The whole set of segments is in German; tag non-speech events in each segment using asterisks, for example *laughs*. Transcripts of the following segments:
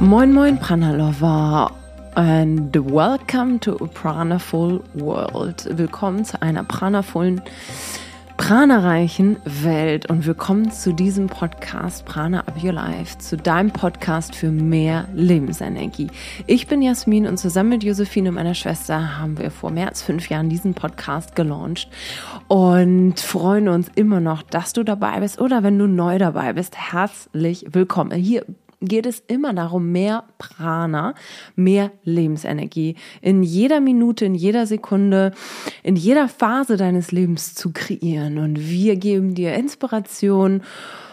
Moin Moin Prana Lover and welcome to a Pranaful World. Willkommen zu einer pranavollen, pranareichen Welt und willkommen zu diesem Podcast Prana Up Your Life, zu deinem Podcast für mehr Lebensenergie. Ich bin Jasmin und zusammen mit Josephine, meiner Schwester, haben wir vor mehr als fünf Jahren diesen Podcast gelauncht und freuen uns immer noch, dass du dabei bist oder wenn du neu dabei bist, herzlich willkommen. Hier geht es immer darum, mehr Prana, mehr Lebensenergie in jeder Minute, in jeder Sekunde, in jeder Phase deines Lebens zu kreieren. Und wir geben dir Inspiration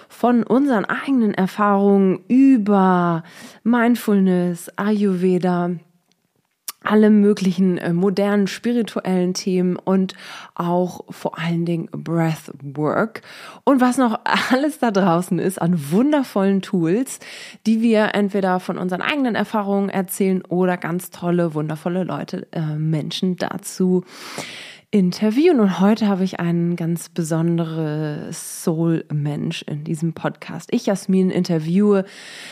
von unseren eigenen Erfahrungen über Mindfulness, Ayurveda, alle möglichen äh, modernen spirituellen Themen und auch vor allen Dingen Breathwork. Und was noch *laughs* alles da draußen ist an wundervollen Tools, die wir entweder von unseren eigenen Erfahrungen erzählen oder ganz tolle, wundervolle Leute, äh, Menschen dazu interviewen. Und heute habe ich einen ganz besonderen Soul-Mensch in diesem Podcast. Ich, Jasmin, interviewe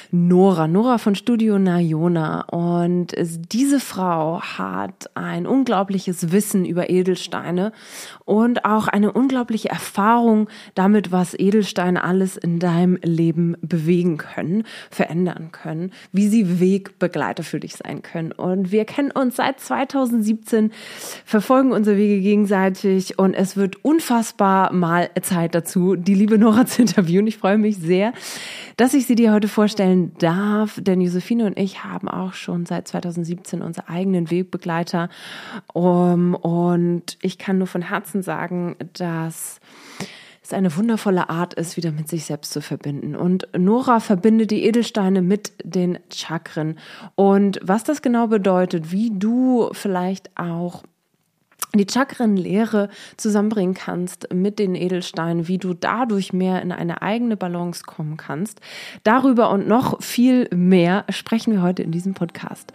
Nora, Nora von Studio Nayona. Und diese Frau hat ein unglaubliches Wissen über Edelsteine und auch eine unglaubliche Erfahrung damit, was Edelsteine alles in deinem Leben bewegen können, verändern können, wie sie Wegbegleiter für dich sein können. Und wir kennen uns seit 2017, verfolgen unsere Wege gegenseitig und es wird unfassbar mal Zeit dazu, die liebe Nora zu interviewen. Ich freue mich sehr, dass ich sie dir heute vorstellen darf, denn Josephine und ich haben auch schon seit 2017 unsere eigenen Wegbegleiter um, und ich kann nur von Herzen sagen, dass es eine wundervolle Art ist, wieder mit sich selbst zu verbinden. Und Nora verbindet die Edelsteine mit den Chakren. Und was das genau bedeutet, wie du vielleicht auch die Chakrenlehre zusammenbringen kannst mit den Edelsteinen, wie du dadurch mehr in eine eigene Balance kommen kannst. Darüber und noch viel mehr sprechen wir heute in diesem Podcast.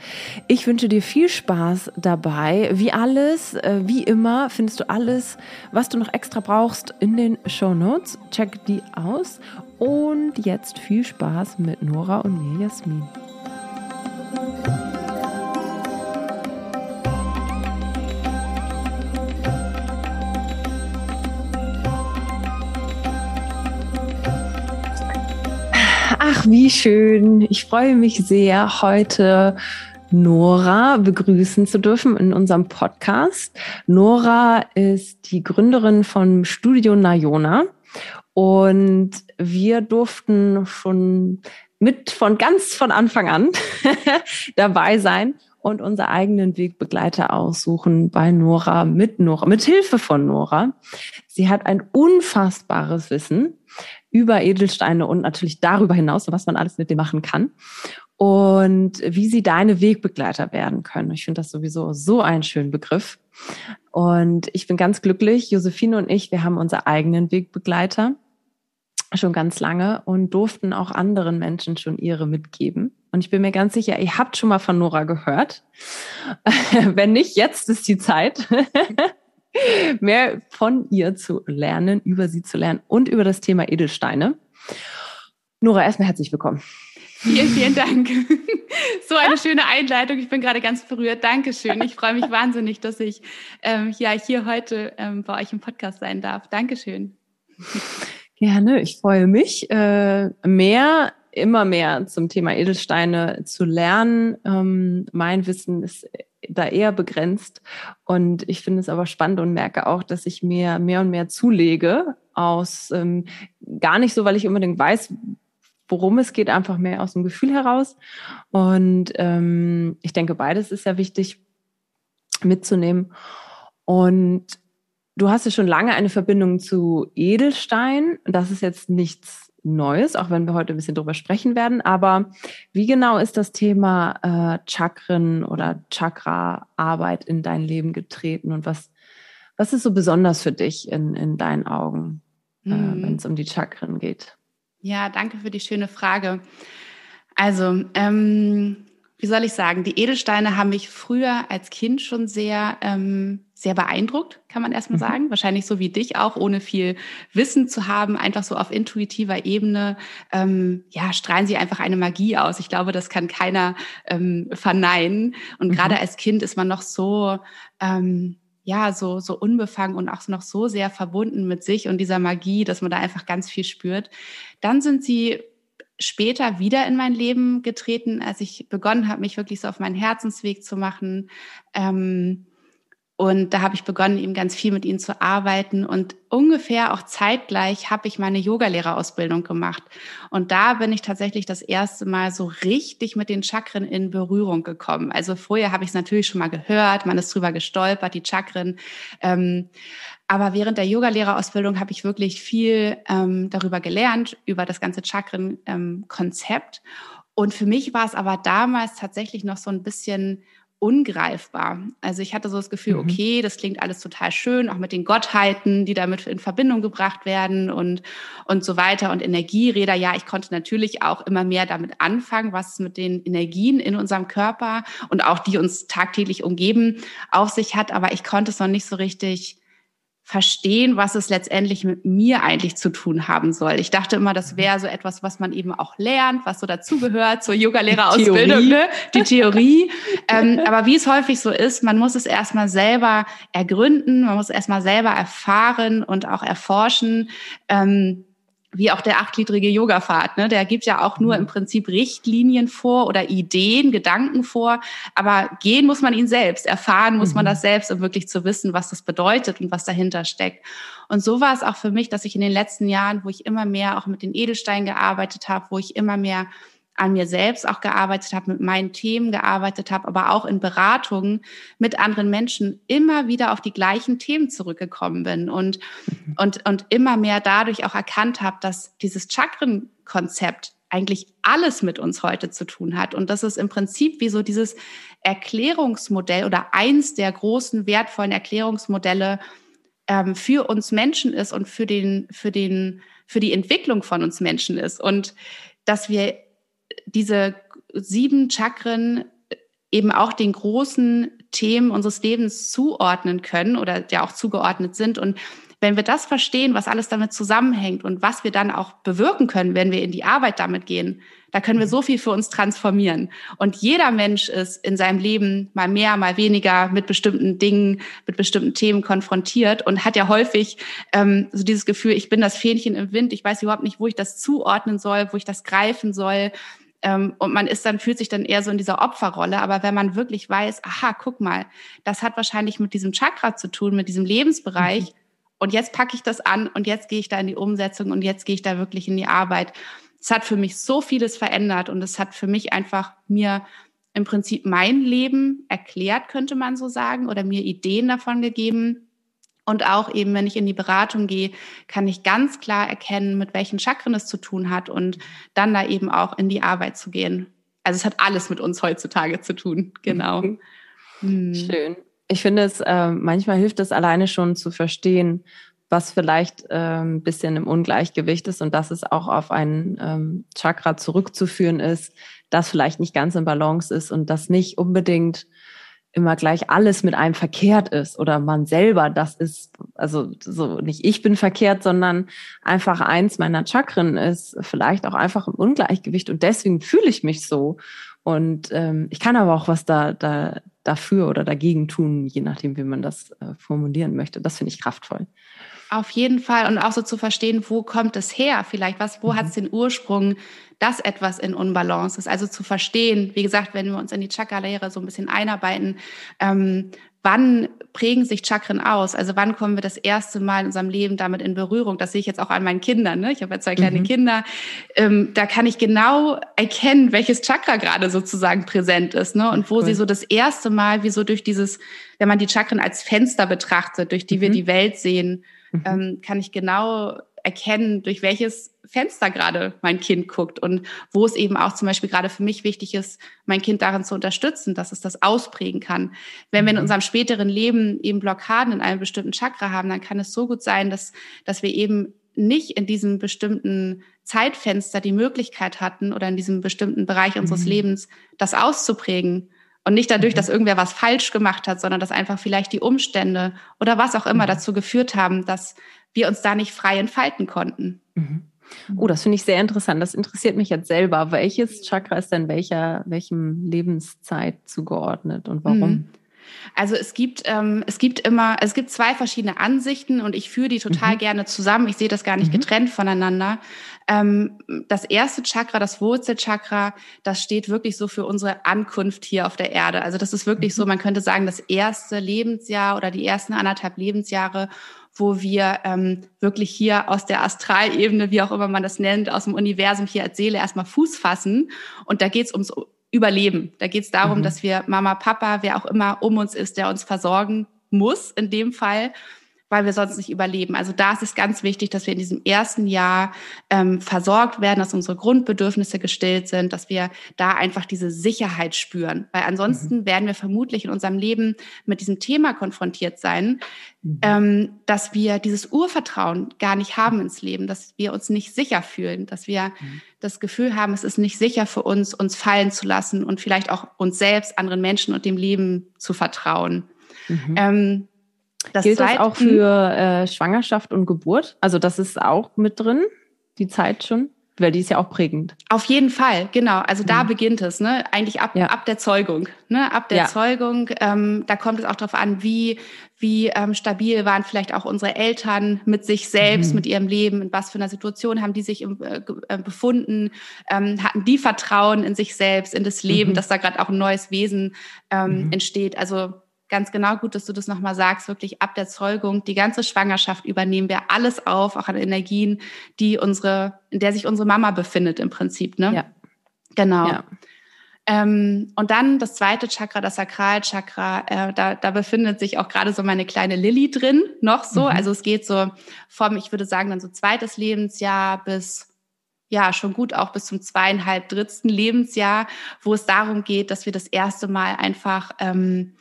Ich wünsche dir viel Spaß dabei. Wie alles, äh, wie immer, findest du alles, was du noch extra brauchst in den Show Notes. Check die aus. Und jetzt viel Spaß mit Nora und mir, Jasmin. Ach, wie schön. Ich freue mich sehr, heute Nora begrüßen zu dürfen in unserem Podcast. Nora ist die Gründerin von Studio Nayona und wir durften schon mit von ganz von Anfang an *laughs* dabei sein und unsere eigenen Wegbegleiter aussuchen bei Nora mit Nora mit Hilfe von Nora. Sie hat ein unfassbares Wissen über Edelsteine und natürlich darüber hinaus, was man alles mit dem machen kann. Und wie sie deine Wegbegleiter werden können. Ich finde das sowieso so einen schönen Begriff. Und ich bin ganz glücklich. Josephine und ich, wir haben unsere eigenen Wegbegleiter schon ganz lange und durften auch anderen Menschen schon ihre mitgeben. Und ich bin mir ganz sicher, ihr habt schon mal von Nora gehört. *laughs* Wenn nicht, jetzt ist die Zeit. *laughs* *laughs* mehr von ihr zu lernen, über sie zu lernen und über das Thema Edelsteine. Nora, erstmal herzlich willkommen. Vielen, vielen Dank. So eine schöne Einleitung. Ich bin gerade ganz berührt. Dankeschön. Ich freue mich wahnsinnig, dass ich ähm, ja, hier heute ähm, bei euch im Podcast sein darf. Dankeschön. Gerne. Ich freue mich, äh, mehr, immer mehr zum Thema Edelsteine zu lernen. Ähm, mein Wissen ist da eher begrenzt. Und ich finde es aber spannend und merke auch, dass ich mir mehr und mehr zulege aus ähm, gar nicht so, weil ich unbedingt weiß, worum es geht, einfach mehr aus dem Gefühl heraus. Und ähm, ich denke, beides ist ja wichtig mitzunehmen. Und du hast ja schon lange eine Verbindung zu Edelstein. Das ist jetzt nichts Neues, auch wenn wir heute ein bisschen drüber sprechen werden. Aber wie genau ist das Thema äh, Chakren oder Chakra-Arbeit in dein Leben getreten und was, was ist so besonders für dich in, in deinen Augen, äh, mhm. wenn es um die Chakren geht? Ja, danke für die schöne Frage. Also, ähm, wie soll ich sagen, die Edelsteine haben mich früher als Kind schon sehr, ähm, sehr beeindruckt, kann man erstmal mhm. sagen. Wahrscheinlich so wie dich auch, ohne viel Wissen zu haben, einfach so auf intuitiver Ebene, ähm, ja, strahlen sie einfach eine Magie aus. Ich glaube, das kann keiner ähm, verneinen. Und mhm. gerade als Kind ist man noch so, ähm, ja, so, so unbefangen und auch noch so sehr verbunden mit sich und dieser Magie, dass man da einfach ganz viel spürt. Dann sind sie später wieder in mein Leben getreten, als ich begonnen habe, mich wirklich so auf meinen Herzensweg zu machen. Ähm, und da habe ich begonnen, eben ganz viel mit ihnen zu arbeiten. Und ungefähr auch zeitgleich habe ich meine Yogalehrerausbildung gemacht. Und da bin ich tatsächlich das erste Mal so richtig mit den Chakren in Berührung gekommen. Also vorher habe ich es natürlich schon mal gehört, man ist drüber gestolpert, die Chakren. Ähm, aber während der Yogalehrerausbildung habe ich wirklich viel ähm, darüber gelernt, über das ganze Chakren-Konzept. Ähm, und für mich war es aber damals tatsächlich noch so ein bisschen ungreifbar. Also ich hatte so das Gefühl, mhm. okay, das klingt alles total schön, auch mit den Gottheiten, die damit in Verbindung gebracht werden und, und so weiter und Energieräder. Ja, ich konnte natürlich auch immer mehr damit anfangen, was mit den Energien in unserem Körper und auch die uns tagtäglich umgeben auf sich hat, aber ich konnte es noch nicht so richtig verstehen, was es letztendlich mit mir eigentlich zu tun haben soll. Ich dachte immer, das wäre so etwas, was man eben auch lernt, was so dazugehört zur Yogalehrerausbildung, ne? die Theorie. ähm, aber wie es häufig so ist, man muss es erstmal selber ergründen, man muss es erstmal selber erfahren und auch erforschen. Ähm, wie auch der achtgliedrige Yoga-Pfad, ne? der gibt ja auch nur mhm. im Prinzip Richtlinien vor oder Ideen, Gedanken vor, aber gehen muss man ihn selbst, erfahren muss mhm. man das selbst, um wirklich zu wissen, was das bedeutet und was dahinter steckt. Und so war es auch für mich, dass ich in den letzten Jahren, wo ich immer mehr auch mit den Edelsteinen gearbeitet habe, wo ich immer mehr an mir selbst auch gearbeitet habe, mit meinen Themen gearbeitet habe, aber auch in Beratungen mit anderen Menschen immer wieder auf die gleichen Themen zurückgekommen bin und, mhm. und, und immer mehr dadurch auch erkannt habe, dass dieses Chakrenkonzept eigentlich alles mit uns heute zu tun hat. Und das ist im Prinzip wie so dieses Erklärungsmodell oder eins der großen wertvollen Erklärungsmodelle ähm, für uns Menschen ist und für den, für den, für die Entwicklung von uns Menschen ist. Und dass wir diese sieben Chakren eben auch den großen Themen unseres Lebens zuordnen können oder ja auch zugeordnet sind. Und wenn wir das verstehen, was alles damit zusammenhängt und was wir dann auch bewirken können, wenn wir in die Arbeit damit gehen, da können wir so viel für uns transformieren. Und jeder Mensch ist in seinem Leben mal mehr, mal weniger mit bestimmten Dingen, mit bestimmten Themen konfrontiert und hat ja häufig ähm, so dieses Gefühl, ich bin das Fähnchen im Wind, ich weiß überhaupt nicht, wo ich das zuordnen soll, wo ich das greifen soll. Ähm, und man ist dann, fühlt sich dann eher so in dieser Opferrolle. Aber wenn man wirklich weiß, aha, guck mal, das hat wahrscheinlich mit diesem Chakra zu tun, mit diesem Lebensbereich. Mhm. Und jetzt packe ich das an und jetzt gehe ich da in die Umsetzung und jetzt gehe ich da wirklich in die Arbeit. Es hat für mich so vieles verändert und es hat für mich einfach mir im Prinzip mein Leben erklärt, könnte man so sagen, oder mir Ideen davon gegeben, und auch eben, wenn ich in die Beratung gehe, kann ich ganz klar erkennen, mit welchen Chakren es zu tun hat und dann da eben auch in die Arbeit zu gehen. Also es hat alles mit uns heutzutage zu tun, genau. Mhm. Hm. Schön. Ich finde es, äh, manchmal hilft es alleine schon zu verstehen, was vielleicht äh, ein bisschen im Ungleichgewicht ist und dass es auch auf ein ähm, Chakra zurückzuführen ist, das vielleicht nicht ganz in Balance ist und das nicht unbedingt immer gleich alles mit einem verkehrt ist oder man selber das ist, also so nicht ich bin verkehrt, sondern einfach eins meiner Chakren ist vielleicht auch einfach im Ungleichgewicht und deswegen fühle ich mich so. Und ähm, ich kann aber auch was da, da dafür oder dagegen tun, je nachdem, wie man das äh, formulieren möchte. Das finde ich kraftvoll. Auf jeden Fall und auch so zu verstehen, wo kommt es her? Vielleicht was, wo mhm. hat es den Ursprung, dass etwas in Unbalance ist? Also zu verstehen, wie gesagt, wenn wir uns in die Chakra-Lehre so ein bisschen einarbeiten, ähm, wann prägen sich Chakren aus? Also wann kommen wir das erste Mal in unserem Leben damit in Berührung? Das sehe ich jetzt auch an meinen Kindern. Ne? Ich habe ja zwei kleine mhm. Kinder. Ähm, da kann ich genau erkennen, welches Chakra gerade sozusagen präsent ist. Ne? Und wo cool. sie so das erste Mal, wie so durch dieses, wenn man die Chakren als Fenster betrachtet, durch die mhm. wir die Welt sehen, mhm. ähm, kann ich genau erkennen, durch welches Fenster gerade mein Kind guckt und wo es eben auch zum Beispiel gerade für mich wichtig ist, mein Kind darin zu unterstützen, dass es das ausprägen kann. Wenn wir in mhm. unserem späteren Leben eben Blockaden in einem bestimmten Chakra haben, dann kann es so gut sein, dass, dass wir eben nicht in diesem bestimmten Zeitfenster die Möglichkeit hatten oder in diesem bestimmten Bereich unseres mhm. Lebens das auszuprägen. Und nicht dadurch, mhm. dass irgendwer was falsch gemacht hat, sondern dass einfach vielleicht die Umstände oder was auch immer mhm. dazu geführt haben, dass wir uns da nicht frei entfalten konnten. Mhm. Oh, das finde ich sehr interessant. Das interessiert mich jetzt selber. Welches Chakra ist denn welcher, welchem Lebenszeit zugeordnet und warum? Mhm. Also es gibt, ähm, es gibt immer, es gibt zwei verschiedene Ansichten und ich führe die total mhm. gerne zusammen. Ich sehe das gar nicht mhm. getrennt voneinander. Ähm, das erste Chakra, das Wurzelchakra, das steht wirklich so für unsere Ankunft hier auf der Erde. Also das ist wirklich mhm. so, man könnte sagen, das erste Lebensjahr oder die ersten anderthalb Lebensjahre, wo wir ähm, wirklich hier aus der Astralebene, wie auch immer man das nennt, aus dem Universum hier als Seele erstmal Fuß fassen. Und da geht es ums Überleben. Da geht es darum, mhm. dass wir Mama, Papa, wer auch immer um uns ist, der uns versorgen muss, in dem Fall, weil wir sonst nicht überleben. Also da ist es ganz wichtig, dass wir in diesem ersten Jahr ähm, versorgt werden, dass unsere Grundbedürfnisse gestillt sind, dass wir da einfach diese Sicherheit spüren. Weil ansonsten mhm. werden wir vermutlich in unserem Leben mit diesem Thema konfrontiert sein, mhm. ähm, dass wir dieses Urvertrauen gar nicht haben ins Leben, dass wir uns nicht sicher fühlen, dass wir mhm. das Gefühl haben, es ist nicht sicher für uns, uns fallen zu lassen und vielleicht auch uns selbst, anderen Menschen und dem Leben zu vertrauen. Mhm. Ähm, das Gilt das auch für äh, Schwangerschaft und Geburt? Also das ist auch mit drin, die Zeit schon? Weil die ist ja auch prägend. Auf jeden Fall, genau. Also da mhm. beginnt es, ne? Eigentlich ab, ja. ab der Zeugung. Ne? Ab der ja. Zeugung, ähm, da kommt es auch darauf an, wie, wie ähm, stabil waren vielleicht auch unsere Eltern mit sich selbst, mhm. mit ihrem Leben, in was für einer Situation haben die sich im, äh, äh befunden, ähm, hatten die Vertrauen in sich selbst, in das Leben, mhm. dass da gerade auch ein neues Wesen ähm, mhm. entsteht. Also ganz genau gut, dass du das nochmal sagst, wirklich ab der Zeugung, die ganze Schwangerschaft übernehmen wir alles auf, auch an Energien, die unsere, in der sich unsere Mama befindet im Prinzip, ne? Ja. Genau. Ja. Ähm, und dann das zweite Chakra, das Sakralchakra, äh, da, da befindet sich auch gerade so meine kleine Lilly drin, noch so. Mhm. Also es geht so vom, ich würde sagen, dann so zweites Lebensjahr bis ja schon gut auch bis zum zweieinhalb drittsten Lebensjahr, wo es darum geht, dass wir das erste Mal einfach ähm,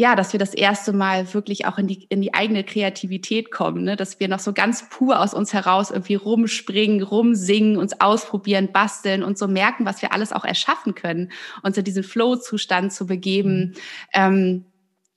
ja, dass wir das erste Mal wirklich auch in die, in die eigene Kreativität kommen, ne? dass wir noch so ganz pur aus uns heraus irgendwie rumspringen, rumsingen, uns ausprobieren, basteln und so merken, was wir alles auch erschaffen können, uns in diesen Flow-Zustand zu begeben. Mhm. Ähm,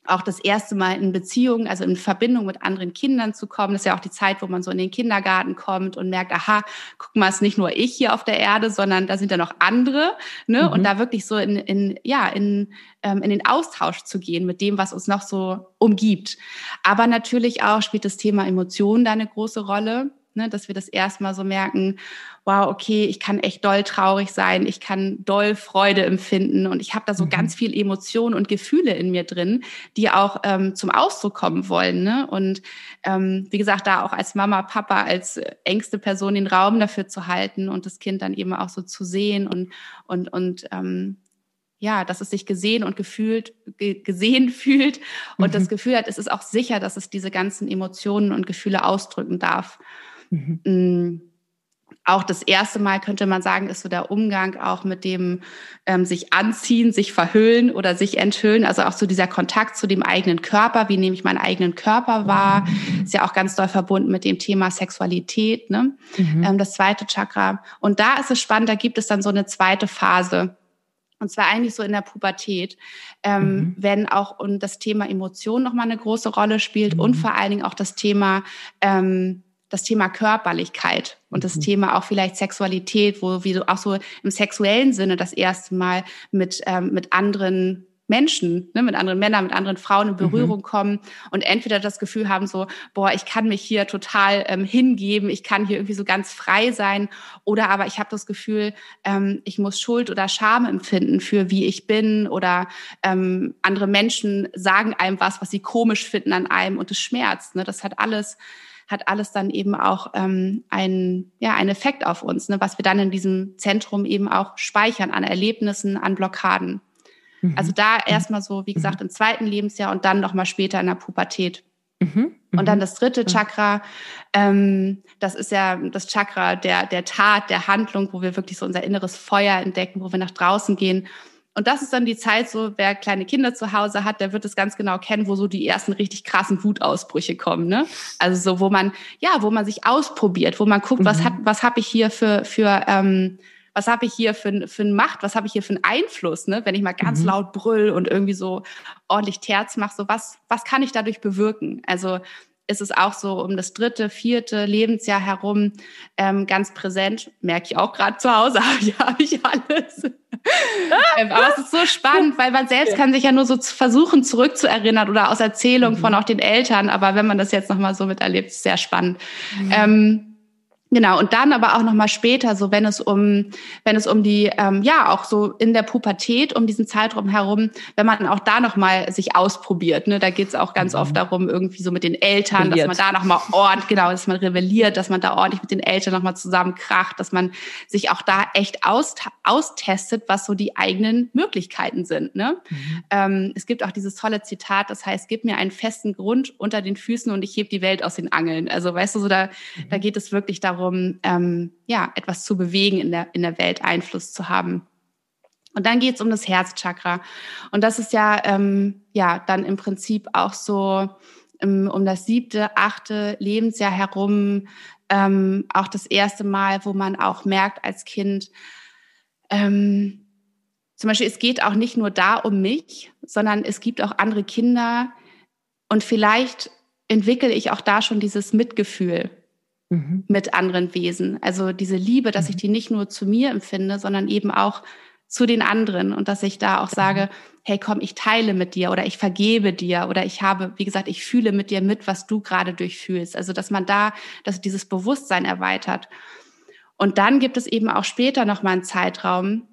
auch das erste Mal in Beziehung, also in Verbindung mit anderen Kindern zu kommen. Das ist ja auch die Zeit, wo man so in den Kindergarten kommt und merkt, aha, guck mal, es ist nicht nur ich hier auf der Erde, sondern da sind ja noch andere. Ne? Mhm. Und da wirklich so in, in, ja, in, ähm, in den Austausch zu gehen mit dem, was uns noch so umgibt. Aber natürlich auch spielt das Thema Emotionen da eine große Rolle ne, dass wir das erstmal so merken, wow, okay, ich kann echt doll traurig sein, ich kann doll Freude empfinden und ich habe da so mhm. ganz viel Emotionen und Gefühle in mir drin, die auch ähm, zum Ausdruck kommen wollen. Ne? Und ähm, wie gesagt, da auch als Mama, Papa, als engste Person den Raum dafür zu halten und das Kind dann eben auch so zu sehen und und und ähm, ja, dass es sich gesehen und gefühlt, gesehen *laughs* fühlt und mhm. das Gefühl hat, es ist auch sicher, dass es diese ganzen Emotionen und Gefühle ausdrücken darf. Mhm. Mm, auch das erste Mal könnte man sagen, ist so der Umgang auch mit dem ähm, sich anziehen, sich verhüllen oder sich enthüllen. Also auch so dieser Kontakt zu dem eigenen Körper. Wie nehme ich meinen eigenen Körper wahr? Ist ja auch ganz doll verbunden mit dem Thema Sexualität. Ne? Mhm. Ähm, das zweite Chakra. Und da ist es spannend. Da gibt es dann so eine zweite Phase. Und zwar eigentlich so in der Pubertät, ähm, mhm. wenn auch und das Thema Emotion nochmal eine große Rolle spielt mhm. und vor allen Dingen auch das Thema ähm, das Thema Körperlichkeit und das mhm. Thema auch vielleicht Sexualität, wo wir auch so im sexuellen Sinne das erste Mal mit, ähm, mit anderen Menschen, ne, mit anderen Männern, mit anderen Frauen in Berührung mhm. kommen und entweder das Gefühl haben, so, boah, ich kann mich hier total ähm, hingeben, ich kann hier irgendwie so ganz frei sein, oder aber ich habe das Gefühl, ähm, ich muss Schuld oder Scham empfinden für wie ich bin, oder ähm, andere Menschen sagen einem was, was sie komisch finden an einem und es schmerzt. Ne? Das hat alles hat alles dann eben auch ähm, einen, ja, einen Effekt auf uns, ne, was wir dann in diesem Zentrum eben auch speichern an Erlebnissen, an Blockaden. Mhm. Also da erstmal so, wie mhm. gesagt, im zweiten Lebensjahr und dann nochmal später in der Pubertät. Mhm. Und dann mhm. das dritte Chakra, ähm, das ist ja das Chakra der, der Tat, der Handlung, wo wir wirklich so unser inneres Feuer entdecken, wo wir nach draußen gehen und das ist dann die Zeit, so wer kleine Kinder zu Hause hat, der wird es ganz genau kennen, wo so die ersten richtig krassen Wutausbrüche kommen. Ne? Also so, wo man, ja, wo man sich ausprobiert, wo man guckt, mhm. was hat, was habe ich hier für, für ähm, was habe ich hier für, für eine Macht, was habe ich hier für einen Einfluss, ne? wenn ich mal ganz mhm. laut brüll und irgendwie so ordentlich Terz mache, so was, was kann ich dadurch bewirken? Also ist es auch so um das dritte, vierte Lebensjahr herum ähm, ganz präsent. Merke ich auch gerade zu Hause, *laughs* habe ich, hab ich alles. ähm, aber es ist so spannend, weil man selbst ja. kann sich ja nur so versuchen zurückzuerinnern oder aus Erzählungen mhm. von auch den Eltern. Aber wenn man das jetzt nochmal so miterlebt, ist sehr spannend. Mhm. Ähm, Genau, und dann aber auch nochmal später, so wenn es um, wenn es um die, ähm, ja, auch so in der Pubertät, um diesen Zeitraum herum, wenn man auch da nochmal sich ausprobiert, ne, da geht's auch ganz mhm. oft darum, irgendwie so mit den Eltern, Rebelliert. dass man da nochmal ordentlich, genau, dass man rebelliert, dass man da ordentlich mit den Eltern nochmal zusammenkracht, dass man sich auch da echt aus, austestet, was so die eigenen Möglichkeiten sind, ne. Mhm. Ähm, es gibt auch dieses tolle Zitat, das heißt, gib mir einen festen Grund unter den Füßen und ich heb die Welt aus den Angeln. Also, weißt du, so da, mhm. da geht es wirklich darum, darum, ähm, ja, etwas zu bewegen in der, in der Welt, Einfluss zu haben. Und dann geht es um das Herzchakra. Und das ist ja, ähm, ja dann im Prinzip auch so ähm, um das siebte, achte Lebensjahr herum ähm, auch das erste Mal, wo man auch merkt als Kind, ähm, zum Beispiel, es geht auch nicht nur da um mich, sondern es gibt auch andere Kinder und vielleicht entwickle ich auch da schon dieses Mitgefühl mhm. mit anderen Wesen. Also diese Liebe, dass mhm. ich die nicht nur zu mir empfinde, sondern eben auch zu den anderen und dass ich da auch sage, hey, komm, ich teile mit dir oder ich vergebe dir oder ich habe, wie gesagt, ich fühle mit dir mit, was du gerade durchfühlst. Also, dass man da, dass dieses Bewusstsein erweitert. Und dann gibt es eben auch später nochmal einen Zeitraum,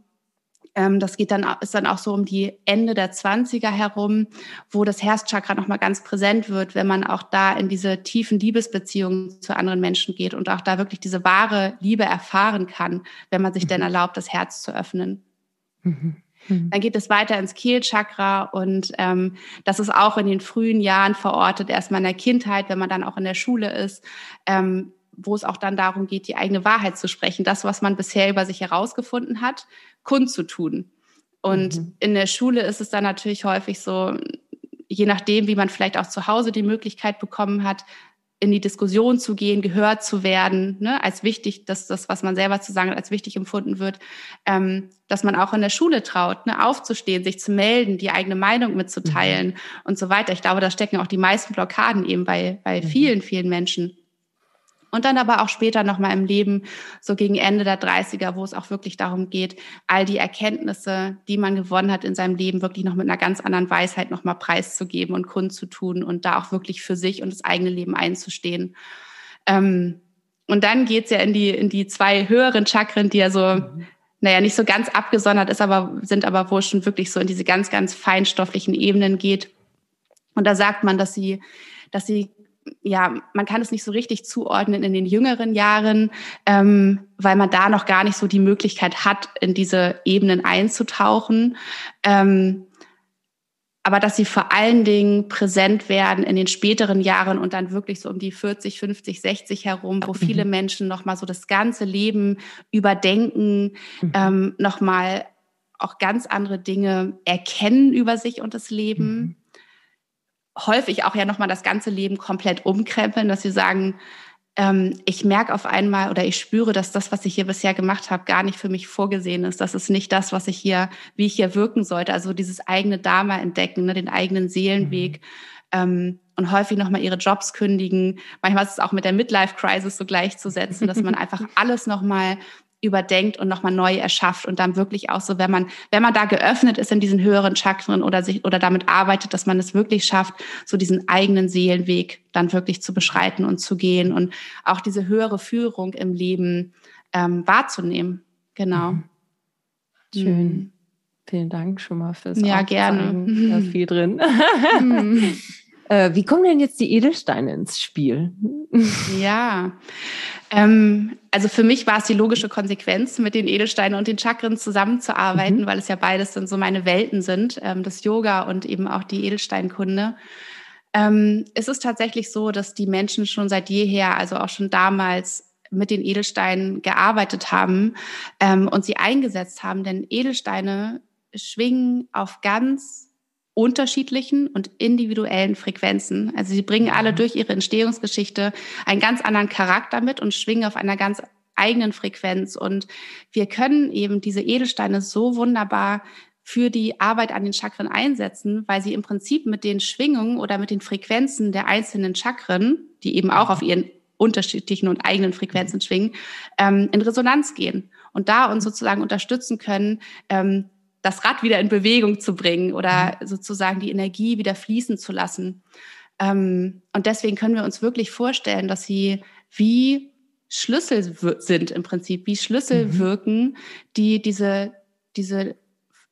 das geht dann, ist dann auch so um die Ende der 20er herum, wo das Herzchakra nochmal ganz präsent wird, wenn man auch da in diese tiefen Liebesbeziehungen zu anderen Menschen geht und auch da wirklich diese wahre Liebe erfahren kann, wenn man sich mhm. denn erlaubt, das Herz zu öffnen. Mhm. mhm. Dann geht es weiter ins Kehlchakra und ähm, das ist auch in den frühen Jahren verortet, erstmal in der Kindheit, wenn man dann auch in der Schule ist. Ähm, wo es auch dann darum geht, die eigene Wahrheit zu sprechen, das, was man bisher über sich herausgefunden hat, kundzutun. Und mhm. in der Schule ist es dann natürlich häufig so, je nachdem, wie man vielleicht auch zu Hause die Möglichkeit bekommen hat, in die Diskussion zu gehen, gehört zu werden, ne, als wichtig, dass das, was man selber zu sagen hat, als wichtig empfunden wird, ähm, dass man auch in der Schule traut, ne, aufzustehen, sich zu melden, die eigene Meinung mitzuteilen mhm. und so weiter. Ich glaube, da stecken auch die meisten Blockaden eben bei, bei mhm. vielen, vielen Menschen. Und dann aber auch später nochmal im Leben, so gegen Ende der 30er, wo es auch wirklich darum geht, all die Erkenntnisse, die man gewonnen hat in seinem Leben, wirklich noch mit einer ganz anderen Weisheit nochmal preiszugeben und kundzutun und da auch wirklich für sich und das eigene Leben einzustehen. Ähm, und dann geht's ja in die, in die zwei höheren Chakren, die ja so, mhm. naja, nicht so ganz abgesondert ist, aber sind aber, wo es schon wirklich so in diese ganz, ganz feinstofflichen Ebenen geht. Und da sagt man, dass sie, dass sie ja, man kann es nicht so richtig zuordnen in den jüngeren Jahren, ähm, weil man da noch gar nicht so die Möglichkeit hat, in diese Ebenen einzutauchen. Ähm, aber dass sie vor allen Dingen präsent werden in den späteren Jahren und dann wirklich so um die 40, 50, 60 herum, wo viele mhm. Menschen nochmal so das ganze Leben überdenken, mhm. ähm, nochmal auch ganz andere Dinge erkennen über sich und das Leben. Mhm häufig auch ja nochmal das ganze Leben komplett umkrempeln, dass sie sagen, ähm, ich merke auf einmal oder ich spüre, dass das, was ich hier bisher gemacht habe, gar nicht für mich vorgesehen ist. Das ist nicht das, was ich hier, wie ich hier wirken sollte. Also dieses eigene Dharma entdecken, ne, den eigenen Seelenweg. Mhm. Ähm, und häufig nochmal ihre Jobs kündigen. Manchmal ist es auch mit der Midlife-Crisis so gleichzusetzen, dass man *laughs* einfach alles nochmal überdenkt und nochmal neu erschafft und dann wirklich auch so, wenn man, wenn man da geöffnet ist in diesen höheren Chakren oder sich oder damit arbeitet, dass man es wirklich schafft, so diesen eigenen Seelenweg dann wirklich zu beschreiten und zu gehen und auch diese höhere Führung im Leben ähm, wahrzunehmen. Genau. Mhm. Schön. Mhm. Vielen Dank schon mal fürs Ja, gerne. Da ist viel drin. *laughs* Mhm. *laughs* äh, wie kommen denn jetzt die Edelsteine ins Spiel? *laughs* ja, ähm, also für mich war es die logische Konsequenz, mit den Edelsteinen und den Chakren zusammenzuarbeiten, mhm. weil es ja beides dann so meine Welten sind, ähm, das Yoga und eben auch die Edelsteinkunde. Ähm, es ist tatsächlich so, dass die Menschen schon seit jeher, also auch schon damals, mit den Edelsteinen gearbeitet haben ähm, und sie eingesetzt haben, denn Edelsteine schwingen auf ganz unterschiedlichen und individuellen Frequenzen. Also sie bringen alle mhm. durch ihre Entstehungsgeschichte einen ganz anderen Charakter mit und schwingen auf einer ganz eigenen Frequenz. Und wir können eben diese Edelsteine so wunderbar für die Arbeit an den Chakren einsetzen, weil sie im Prinzip mit den Schwingungen oder mit den Frequenzen der einzelnen Chakren, die eben auch auf ihren unterschiedlichen und eigenen Frequenzen schwingen, ähm, in Resonanz gehen und da uns sozusagen unterstützen können, ähm, das Rad wieder in Bewegung zu bringen oder mhm. sozusagen die Energie wieder fließen zu lassen. Ähm, und deswegen können wir uns wirklich vorstellen, dass sie wie Schlüssel sind im Prinzip, wie Schlüssel mhm. wirken, die diese, diese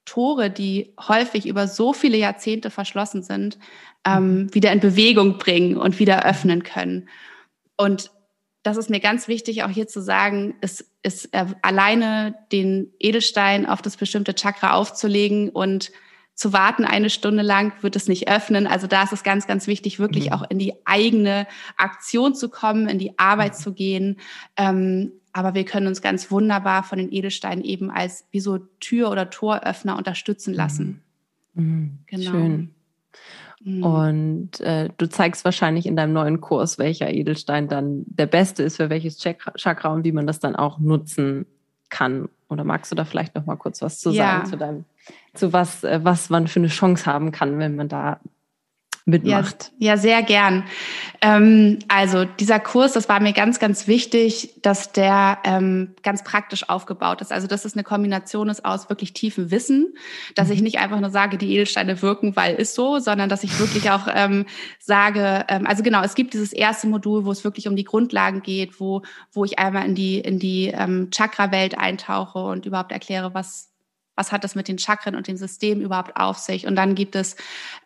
Tore, die häufig über so viele Jahrzehnte verschlossen sind, ähm, mhm. wieder in Bewegung bringen und wieder öffnen können. Und das ist mir ganz wichtig, auch hier zu sagen, es ist äh, alleine den Edelstein auf das bestimmte Chakra aufzulegen und zu warten eine Stunde lang wird es nicht öffnen. Also da ist es ganz, ganz wichtig, wirklich mhm. auch in die eigene Aktion zu kommen, in die Arbeit mhm. zu gehen. Ähm, aber wir können uns ganz wunderbar von den Edelsteinen eben als wie so Tür- oder Toröffner unterstützen lassen. Mhm. mhm. Genau. Schön. Mhm. Und äh, du zeigst wahrscheinlich in deinem neuen Kurs, welcher Edelstein dann der beste ist für welches Chakra und wie man das dann auch nutzen kann. Oder magst du da vielleicht noch mal kurz was zu sagen zu deinem, zu was, äh, was man für eine Chance haben kann, wenn man da mitmacht. Ja, ja sehr gern. Ähm, also dieser Kurs, das war mir ganz, ganz wichtig, dass der ähm, ganz praktisch aufgebaut ist. Also dass es eine Kombination ist aus wirklich tiefem Wissen, dass ich mhm. nicht einfach nur sage, die Edelsteine wirken, weil ist so, sondern dass ich wirklich auch ähm, sage, ähm, also genau, es gibt dieses erste Modul, wo es wirklich um die Grundlagen geht, wo, wo ich einmal in die, in die ähm, Chakra-Welt eintauche und überhaupt erkläre, was was hat das mit den Chakren und dem System überhaupt auf sich? Und dann gibt es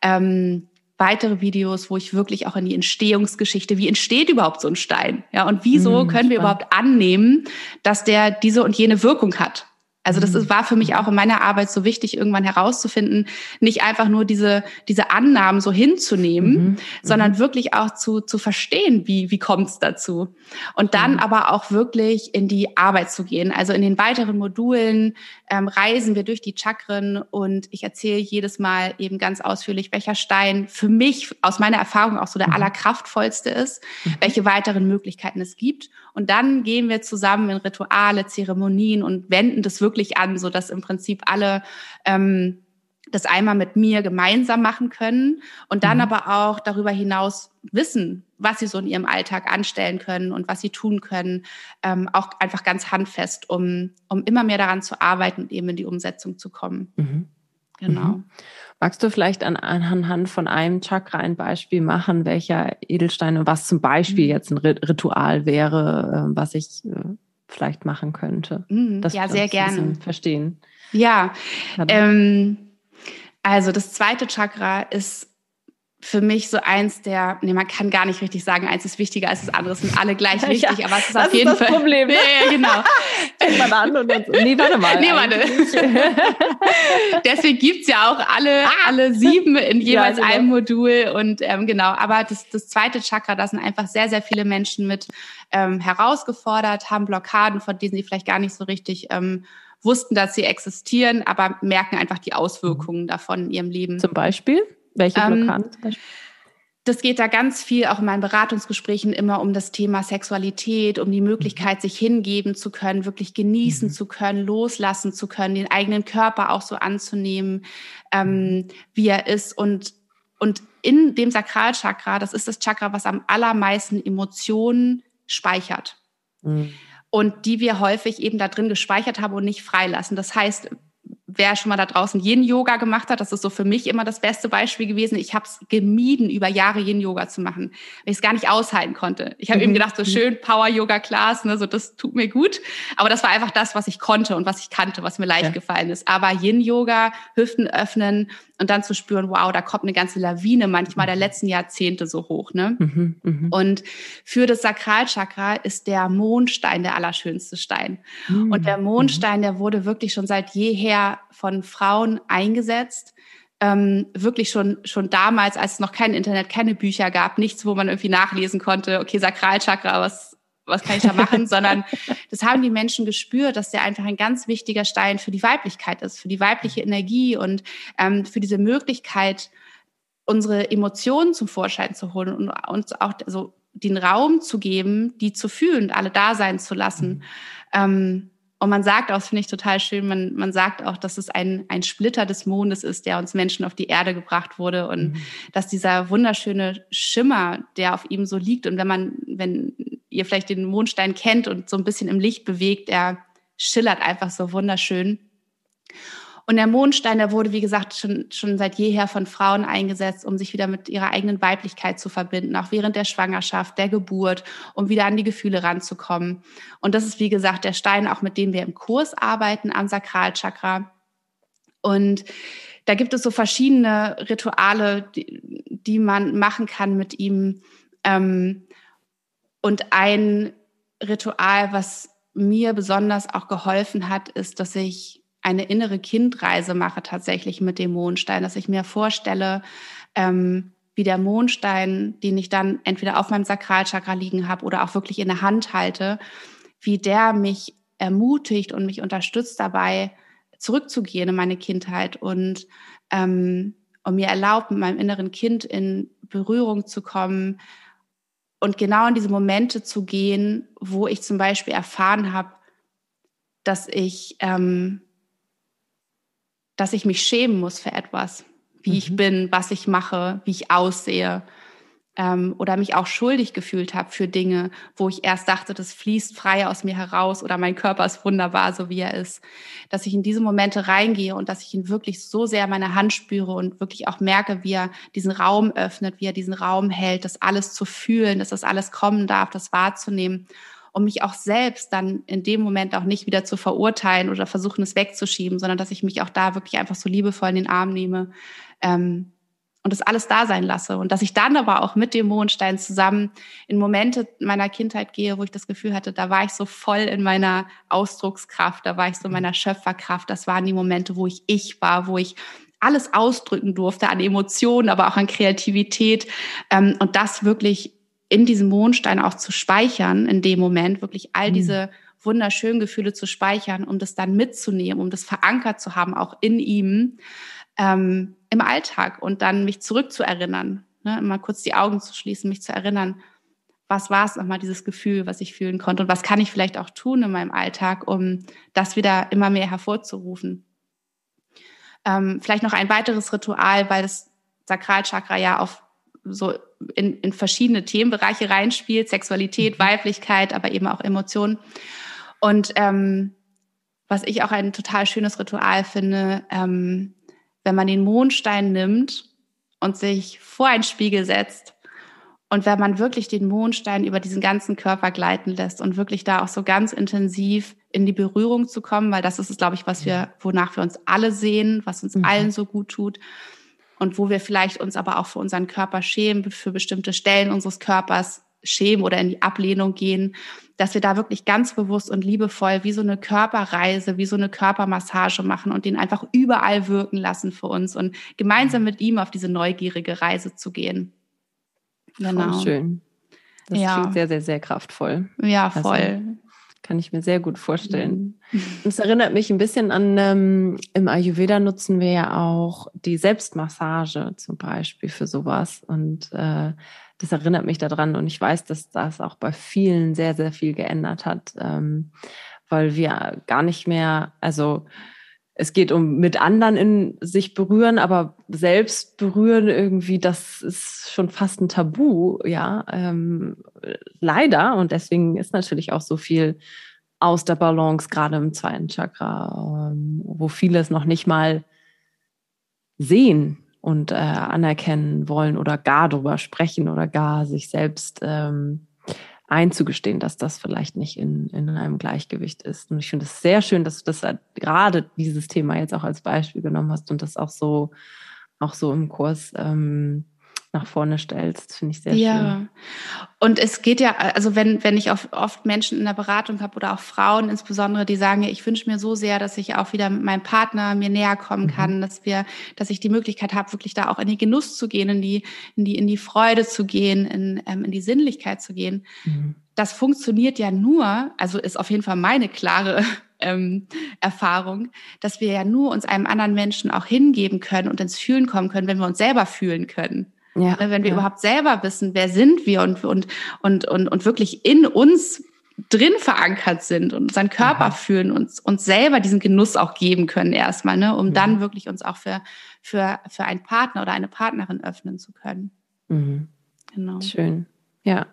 ähm, weitere Videos, wo ich wirklich auch in die Entstehungsgeschichte, wie entsteht überhaupt so ein Stein? Ja, und wieso mhm, können wir überhaupt annehmen, dass der diese und jene Wirkung hat? Also das ist, mhm. war für mich auch in meiner Arbeit so wichtig, irgendwann herauszufinden, nicht einfach nur diese, diese Annahmen so hinzunehmen, mhm. sondern mhm. wirklich auch zu, zu verstehen, wie, wie kommt es dazu. Und dann mhm. aber auch wirklich in die Arbeit zu gehen. Also in den weiteren Modulen ähm, reisen wir durch die Chakren und ich erzähle jedes Mal eben ganz ausführlich, welcher Stein für mich aus meiner Erfahrung auch so der mhm. allerkraftvollste ist, welche weiteren Möglichkeiten es gibt. Und dann gehen wir zusammen in Rituale, Zeremonien und wenden das wirklich an, so dass im Prinzip alle ähm, das einmal mit mir gemeinsam machen können und dann mhm. aber auch darüber hinaus wissen, was sie so in ihrem Alltag anstellen können und was sie tun können, ähm, auch einfach ganz handfest, um, um immer mehr daran zu arbeiten und eben in die Umsetzung zu kommen. Mhm. Genau. Mhm. Magst du vielleicht an, anhand von einem Chakra ein Beispiel machen, welcher Edelstein was zum Beispiel mhm. jetzt ein Ritual wäre, äh, was ich äh, vielleicht machen könnte? Mhm. Das ja, sehr gerne. Verstehen. Ja, ähm, also das zweite Chakra ist für mich so eins der, nee, man kann gar nicht richtig sagen, eins ist wichtiger als das andere, es sind alle gleich *laughs* wichtig, ja, aber es ist auf jeden ist das Fall. Problem. Ne? Ja, ja, genau. *laughs* Fängt man an und dann so, nee, warte mal. Nee, warte. *laughs* Deswegen gibt's ja auch alle, ah. alle sieben in jeweils ja, genau. einem Modul und ähm, genau, aber das, das zweite Chakra, da sind einfach sehr, sehr viele Menschen mit ähm, herausgefordert, haben Blockaden, von denen sie vielleicht gar nicht so richtig ähm, wussten, dass sie existieren, aber merken einfach die Auswirkungen davon in ihrem Leben. Zum Beispiel? Welche ähm, Blockaden zum Beispiel? Das geht da ganz viel auch in meinen Beratungsgesprächen immer um das Thema Sexualität, um die Möglichkeit, sich hingeben zu können, wirklich genießen mhm. zu können, loslassen zu können, den eigenen Körper auch so anzunehmen, ähm, mhm. wie er ist. Und, und in dem Sakralchakra, das ist das Chakra, was am allermeisten Emotionen speichert. Mhm. Und die wir häufig eben da drin gespeichert haben und nicht freilassen. Das heißt, wer schon mal da draußen Yin-Yoga gemacht hat, das ist so für mich immer das beste Beispiel gewesen. Ich habe es gemieden, über Jahre Yin-Yoga zu machen, weil ich es gar nicht aushalten konnte. Ich habe mhm. eben gedacht, so schön Power-Yoga-Class, ne, so das tut mir gut. Aber das war einfach das, was ich konnte und was ich kannte, was mir leicht ja. gefallen ist. Aber Yin-Yoga, Hüften öffnen und dann zu spüren, wow, da kommt eine ganze Lawine manchmal der letzten Jahrzehnte so hoch. Ne? Mhm, mh. Und für das Sakralchakra ist der Mondstein der allerschönste Stein. Mhm. Und der Mondstein, der wurde wirklich schon seit jeher von Frauen eingesetzt. Ähm, wirklich schon, schon damals, als es noch kein Internet, keine Bücher gab, nichts, wo man irgendwie nachlesen konnte, okay, Sakralchakra, was was kann ich da machen, *laughs* sondern das haben die Menschen gespürt, dass der einfach ein ganz wichtiger Stein für die Weiblichkeit ist, für die weibliche Energie und ähm, für diese Möglichkeit, unsere Emotionen zum Vorschein zu holen und uns auch so den Raum zu geben, die zu fühlen und alle da sein zu lassen. Mhm. Ähm, und man sagt auch, das finde ich total schön, man, man sagt auch, dass es ein, ein Splitter des Mondes ist, der uns Menschen auf die Erde gebracht wurde und mhm. dass dieser wunderschöne Schimmer, der auf ihm so liegt und wenn man, wenn ihr vielleicht den Mondstein kennt und so ein bisschen im Licht bewegt, er schillert einfach so wunderschön. Und der Mondstein, der wurde, wie gesagt, schon, schon seit jeher von Frauen eingesetzt, um sich wieder mit ihrer eigenen Weiblichkeit zu verbinden, auch während der Schwangerschaft, der Geburt, um wieder an die Gefühle ranzukommen. Und das ist, wie gesagt, der Stein, auch mit dem wir im Kurs arbeiten am Sakralchakra. Und da gibt es so verschiedene Rituale, die, die man machen kann mit ihm. Ähm, und ein Ritual, was mir besonders auch geholfen hat, ist, dass ich eine innere Kindreise mache tatsächlich mit dem Mondstein, dass ich mir vorstelle, ähm, wie der Mondstein, den ich dann entweder auf meinem Sakralchakra liegen habe oder auch wirklich in der Hand halte, wie der mich ermutigt und mich unterstützt dabei, zurückzugehen in meine Kindheit und, ähm, und mir erlaubt, mit meinem inneren Kind in Berührung zu kommen und genau in diese Momente zu gehen, wo ich zum Beispiel erfahren habe, dass ich ähm, dass ich mich schämen muss für etwas, wie mhm. ich bin, was ich mache, wie ich aussehe. Ähm, oder mich auch schuldig gefühlt habe für Dinge, wo ich erst dachte, das fließt frei aus mir heraus oder mein Körper ist wunderbar, so wie er ist. Dass ich in diese Momente reingehe und dass ich ihn wirklich so sehr meine Hand spüre und wirklich auch merke, wie er diesen Raum öffnet, wie er diesen Raum hält, das alles zu fühlen, dass das alles kommen darf, das wahrzunehmen um mich auch selbst dann in dem Moment auch nicht wieder zu verurteilen oder versuchen, es wegzuschieben, sondern dass ich mich auch da wirklich einfach so liebevoll in den Arm nehme ähm, und das alles da sein lasse. Und dass ich dann aber auch mit dem Mondstein zusammen in Momente meiner Kindheit gehe, wo ich das Gefühl hatte, da war ich so voll in meiner Ausdruckskraft, da war ich so in meiner Schöpferkraft. Das waren die Momente, wo ich ich war, wo ich alles ausdrücken durfte an Emotionen, aber auch an Kreativität ähm, und das wirklich in diesem Mondstein auch zu speichern, in dem Moment wirklich all mhm. diese wunderschönen Gefühle zu speichern, um das dann mitzunehmen, um das verankert zu haben, auch in ihm ähm, im Alltag und dann mich zurückzuerinnern, ne, immer kurz die Augen zu schließen, mich zu erinnern, was war es nochmal, dieses Gefühl, was ich fühlen konnte und was kann ich vielleicht auch tun in meinem Alltag, um das wieder immer mehr hervorzurufen. Ähm, vielleicht noch ein weiteres Ritual, weil das Sakralchakra ja auf so in, in verschiedene Themenbereiche reinspielt, Sexualität, mhm. Weiblichkeit, aber eben auch Emotionen. Und ähm, was ich auch ein total schönes Ritual finde, ähm, wenn man den Mondstein nimmt und sich vor einen Spiegel setzt und wenn man wirklich den Mondstein über diesen ganzen Körper gleiten lässt und wirklich da auch so ganz intensiv in die Berührung zu kommen, weil das ist es, glaube ich, was wir, wonach wir uns alle sehen, was uns mhm. allen so gut tut und wo wir vielleicht uns aber auch für unseren Körper schämen, für bestimmte Stellen unseres Körpers schämen oder in die Ablehnung gehen, dass wir da wirklich ganz bewusst und liebevoll wie so eine Körperreise, wie so eine Körpermassage machen und den einfach überall wirken lassen für uns und gemeinsam mit ihm auf diese neugierige Reise zu gehen. Genau. Voll schön. Das ja. klingt sehr, sehr, sehr kraftvoll. Ja, also voll. Also, kann ich mir sehr gut vorstellen. Mhm. Es erinnert mich ein bisschen an, ähm, im Ayurveda nutzen wir ja auch die Selbstmassage zum Beispiel für sowas. Und äh, das erinnert mich daran. Und ich weiß, dass das auch bei vielen sehr, sehr viel geändert hat, ähm, weil wir gar nicht mehr, also es geht um mit anderen in sich berühren, aber selbst berühren irgendwie, das ist schon fast ein Tabu, ja, ähm, leider. Und deswegen ist natürlich auch so viel aus der Balance, gerade im zweiten Chakra, ähm, wo viele es noch nicht mal sehen und äh, anerkennen wollen oder gar drüber sprechen oder gar sich selbst ähm, einzugestehen, dass das vielleicht nicht in, in einem Gleichgewicht ist. Und ich finde es sehr schön, dass du das halt gerade dieses Thema jetzt auch als Beispiel genommen hast und das auch so, auch so im Kurs ähm, nach vorne stellst. Finde ich sehr ja. schön. Ja. Und es geht ja, also wenn, wenn ich oft Menschen in der Beratung habe oder auch Frauen insbesondere, die sagen, ich wünsche mir so sehr, dass ich auch wieder mit meinem Partner mir näher kommen mhm. kann, dass wir, dass ich die Möglichkeit habe, wirklich da auch in den Genuss zu gehen, in die, in die, in die Freude zu gehen, in, ähm, in die Sinnlichkeit zu gehen. Mhm. Das funktioniert ja nur, also ist auf jeden Fall meine klare *laughs* ähm, Erfahrung, dass wir ja nur uns einem anderen Menschen auch hingeben können und ins Fühlen kommen können, wenn wir uns selber fühlen können. Ja, ne, wenn wir ja. überhaupt selber wissen, wer sind wir und, und, und, und, und wirklich in uns drin verankert sind und unseren Körper mhm. fühlen und uns selber diesen Genuss auch geben können erstmal, ne, um mhm. dann wirklich uns auch für, für, für einen Partner oder eine Partnerin öffnen zu können. Mhm. Genau. Schön. Ja.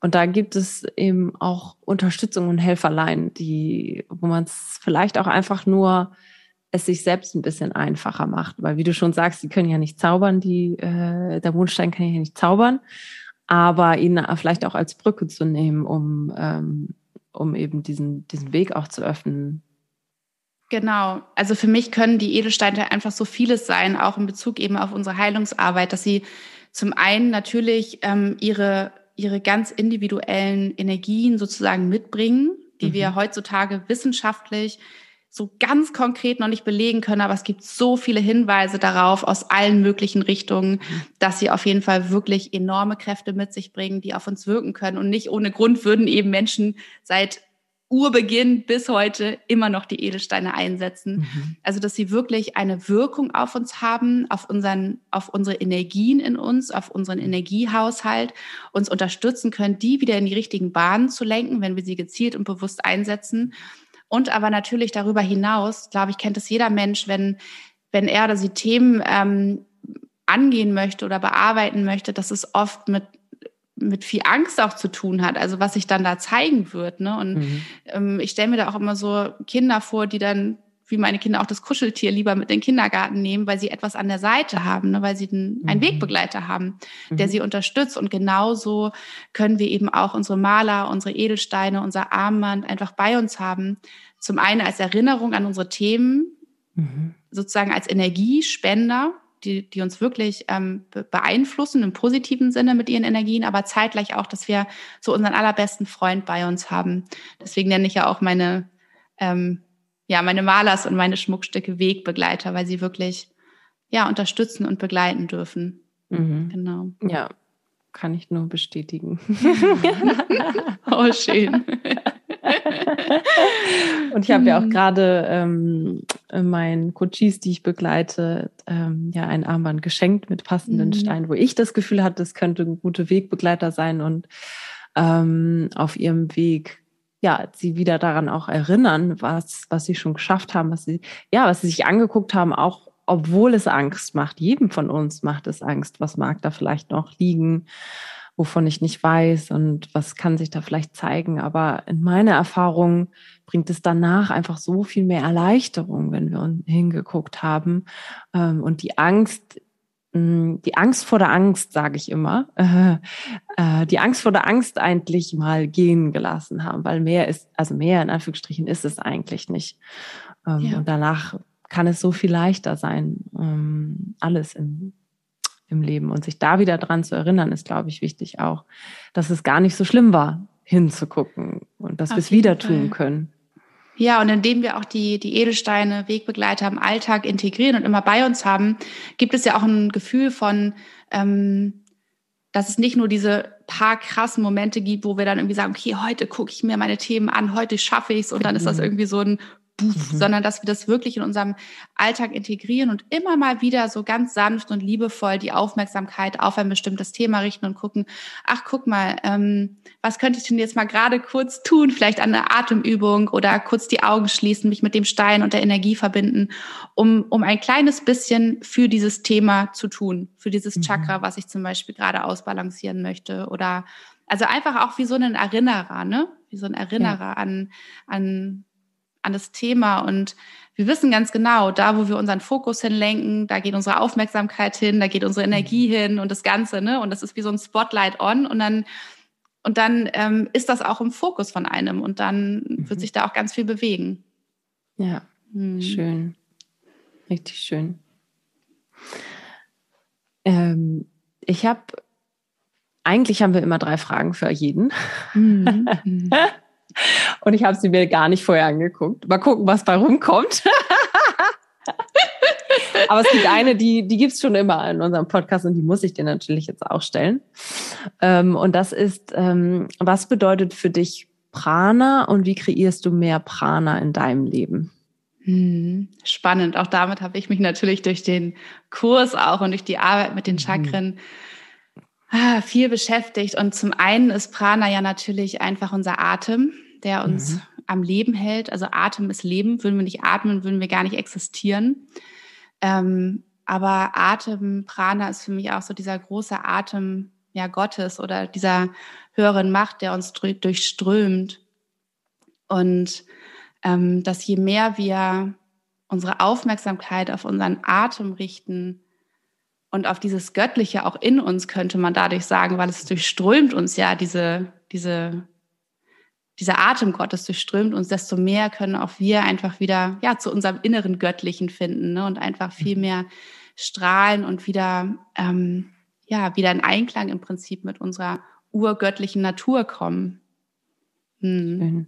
Und da gibt es eben auch Unterstützung und Helferlein, die, wo man es vielleicht auch einfach nur es sich selbst ein bisschen einfacher macht. Weil wie du schon sagst, die können ja nicht zaubern, die, äh, der Mondstein kann ja nicht zaubern, aber ihn vielleicht auch als Brücke zu nehmen, um, ähm, um eben diesen, diesen Weg auch zu öffnen. Genau. Also für mich können die Edelsteine einfach so vieles sein, auch in Bezug eben auf unsere Heilungsarbeit, dass sie zum einen natürlich ähm, ihre, ihre ganz individuellen Energien sozusagen mitbringen, die mhm. wir heutzutage wissenschaftlich so ganz konkret noch nicht belegen können, aber es gibt so viele Hinweise darauf aus allen möglichen Richtungen, dass sie auf jeden Fall wirklich enorme Kräfte mit sich bringen, die auf uns wirken können. Und nicht ohne Grund würden eben Menschen seit Urbeginn bis heute immer noch die Edelsteine einsetzen. Mhm. Also, dass sie wirklich eine Wirkung auf uns haben, auf unseren, auf unsere Energien in uns, auf unseren. Energiehaushalt, uns unterstützen können, die wieder in die richtigen Bahnen zu lenken, wenn wir sie gezielt und bewusst einsetzen und aber natürlich darüber hinaus, glaube ich, kennt es jeder Mensch, wenn, wenn er oder sie Themen ähm, angehen möchte oder bearbeiten möchte, dass es oft mit mit viel Angst auch zu tun hat, also was sich dann da zeigen wird. Ne? Und mhm. ähm, ich stelle mir da auch immer so Kinder vor, die dann wie meine Kinder auch das Kuscheltier lieber mit in den Kindergarten nehmen, weil sie etwas an der Seite haben, ne? weil sie einen, einen mhm. Wegbegleiter haben, der mhm. sie unterstützt. Und genauso können wir eben auch unsere Maler, unsere Edelsteine, unser Armband einfach bei uns haben. Zum einen als Erinnerung an unsere Themen, mhm. sozusagen als Energiespender, die, die uns wirklich ähm, beeinflussen im positiven Sinne mit ihren Energien, aber zeitgleich auch, dass wir so unseren allerbesten Freund bei uns haben. Deswegen nenne ich ja auch meine ähm, ja, meine Malers und meine Schmuckstücke Wegbegleiter, weil sie wirklich ja, unterstützen und begleiten dürfen. Mhm. Genau. Ja, kann ich nur bestätigen. *laughs* oh, schön. und ich habe ja auch mhm. gerade ähm, meinen Coaches, die ich begleite, ähm, ja ein Armband geschenkt mit passenden mhm. Steinen, wo ich das Gefühl hatte, es könnte ein guter Wegbegleiter sein und ähm, auf ihrem Weg ja, sie wieder daran auch erinnern, was, was sie schon geschafft haben, was sie, ja, was sie sich angeguckt haben, auch obwohl es Angst macht. Jedem von uns macht es Angst. Was mag da vielleicht noch liegen, wovon ich nicht weiß und was kann sich da vielleicht zeigen. Aber in meiner Erfahrung bringt es danach einfach so viel mehr Erleichterung, wenn wir hingeguckt haben. Ähm, und die Angst die Angst vor der Angst, sage ich immer, äh, *laughs* äh, die Angst vor der Angst eigentlich mal gehen gelassen haben, weil mehr ist, also mehr in Anführungsstrichen ist es eigentlich nicht. Ähm, ja. Und danach kann es so viel leichter sein, ähm, alles im, im Leben. Und sich da wieder dran zu erinnern, ist, glaube ich, wichtig auch, dass es gar nicht so schlimm war, hinzugucken und dass wir es wieder Fall. tun können. Ja, und indem wir auch die, die Edelsteine, Wegbegleiter im Alltag integrieren und immer bei uns haben, gibt es ja auch ein Gefühl von, ähm, dass es nicht nur diese paar krassen Momente gibt, wo wir dann irgendwie sagen, okay, heute gucke ich mir meine Themen an, heute schaffe ich es und dann ist das mhm. irgendwie so ein mhm. sondern dass wir das wirklich in unserem Alltag integrieren und immer mal wieder so ganz sanft und liebevoll die Aufmerksamkeit auf ein bestimmtes Thema richten und gucken, ach guck mal, ähm, was könnte ich denn jetzt mal gerade kurz tun? Vielleicht eine Atemübung oder kurz die Augen schließen, mich mit dem Stein und der Energie verbinden, um, um ein kleines bisschen für dieses Thema zu tun, für dieses mhm. Chakra, was ich zum Beispiel gerade ausbalancieren möchte oder also einfach auch wie so ein Erinnerer, ne? Wie so ein Erinnerer ja. an, an an das Thema und wir wissen ganz genau, da wo wir unseren Fokus hinlenken, da geht unsere Aufmerksamkeit hin, da geht unsere Energie mhm. hin und das Ganze, ne? Und das ist wie so ein Spotlight on und dann und dann ähm, ist das auch im Fokus von einem und dann mhm. wird sich da auch ganz viel bewegen. Ja, mhm. schön, richtig schön. Ähm, ich habe, eigentlich haben wir immer drei Fragen für jeden. Mhm. *laughs* Und ich habe sie mir gar nicht vorher angeguckt. Mal gucken, was bei rumkommt. *laughs* Aber es gibt eine, die, die gibt es schon immer in unserem Podcast und die muss ich dir natürlich jetzt auch stellen. Ähm, und das ist, ähm, was bedeutet für dich Prana und wie kreierst du mehr Prana in deinem Leben? Hm, spannend. Auch damit habe ich mich natürlich durch den Kurs auch und durch die Arbeit mit den mhm. Chakren mhm. viel beschäftigt. Und zum einen ist Prana ja natürlich einfach unser Atem, der uns mhm. am Leben hält. Also Atem ist Leben. Würden wir nicht atmen, würden wir gar nicht existieren. Ähm, aber Atem, Prana ist für mich auch so dieser große Atem ja, Gottes oder dieser höheren Macht, der uns durchströmt. Und ähm, dass je mehr wir unsere Aufmerksamkeit auf unseren Atem richten und auf dieses Göttliche auch in uns, könnte man dadurch sagen, weil es durchströmt uns ja diese, diese dieser Atem Gottes durchströmt uns, desto mehr können auch wir einfach wieder ja zu unserem inneren Göttlichen finden ne? und einfach viel mhm. mehr strahlen und wieder ähm, ja wieder in Einklang im Prinzip mit unserer urgöttlichen Natur kommen. Hm.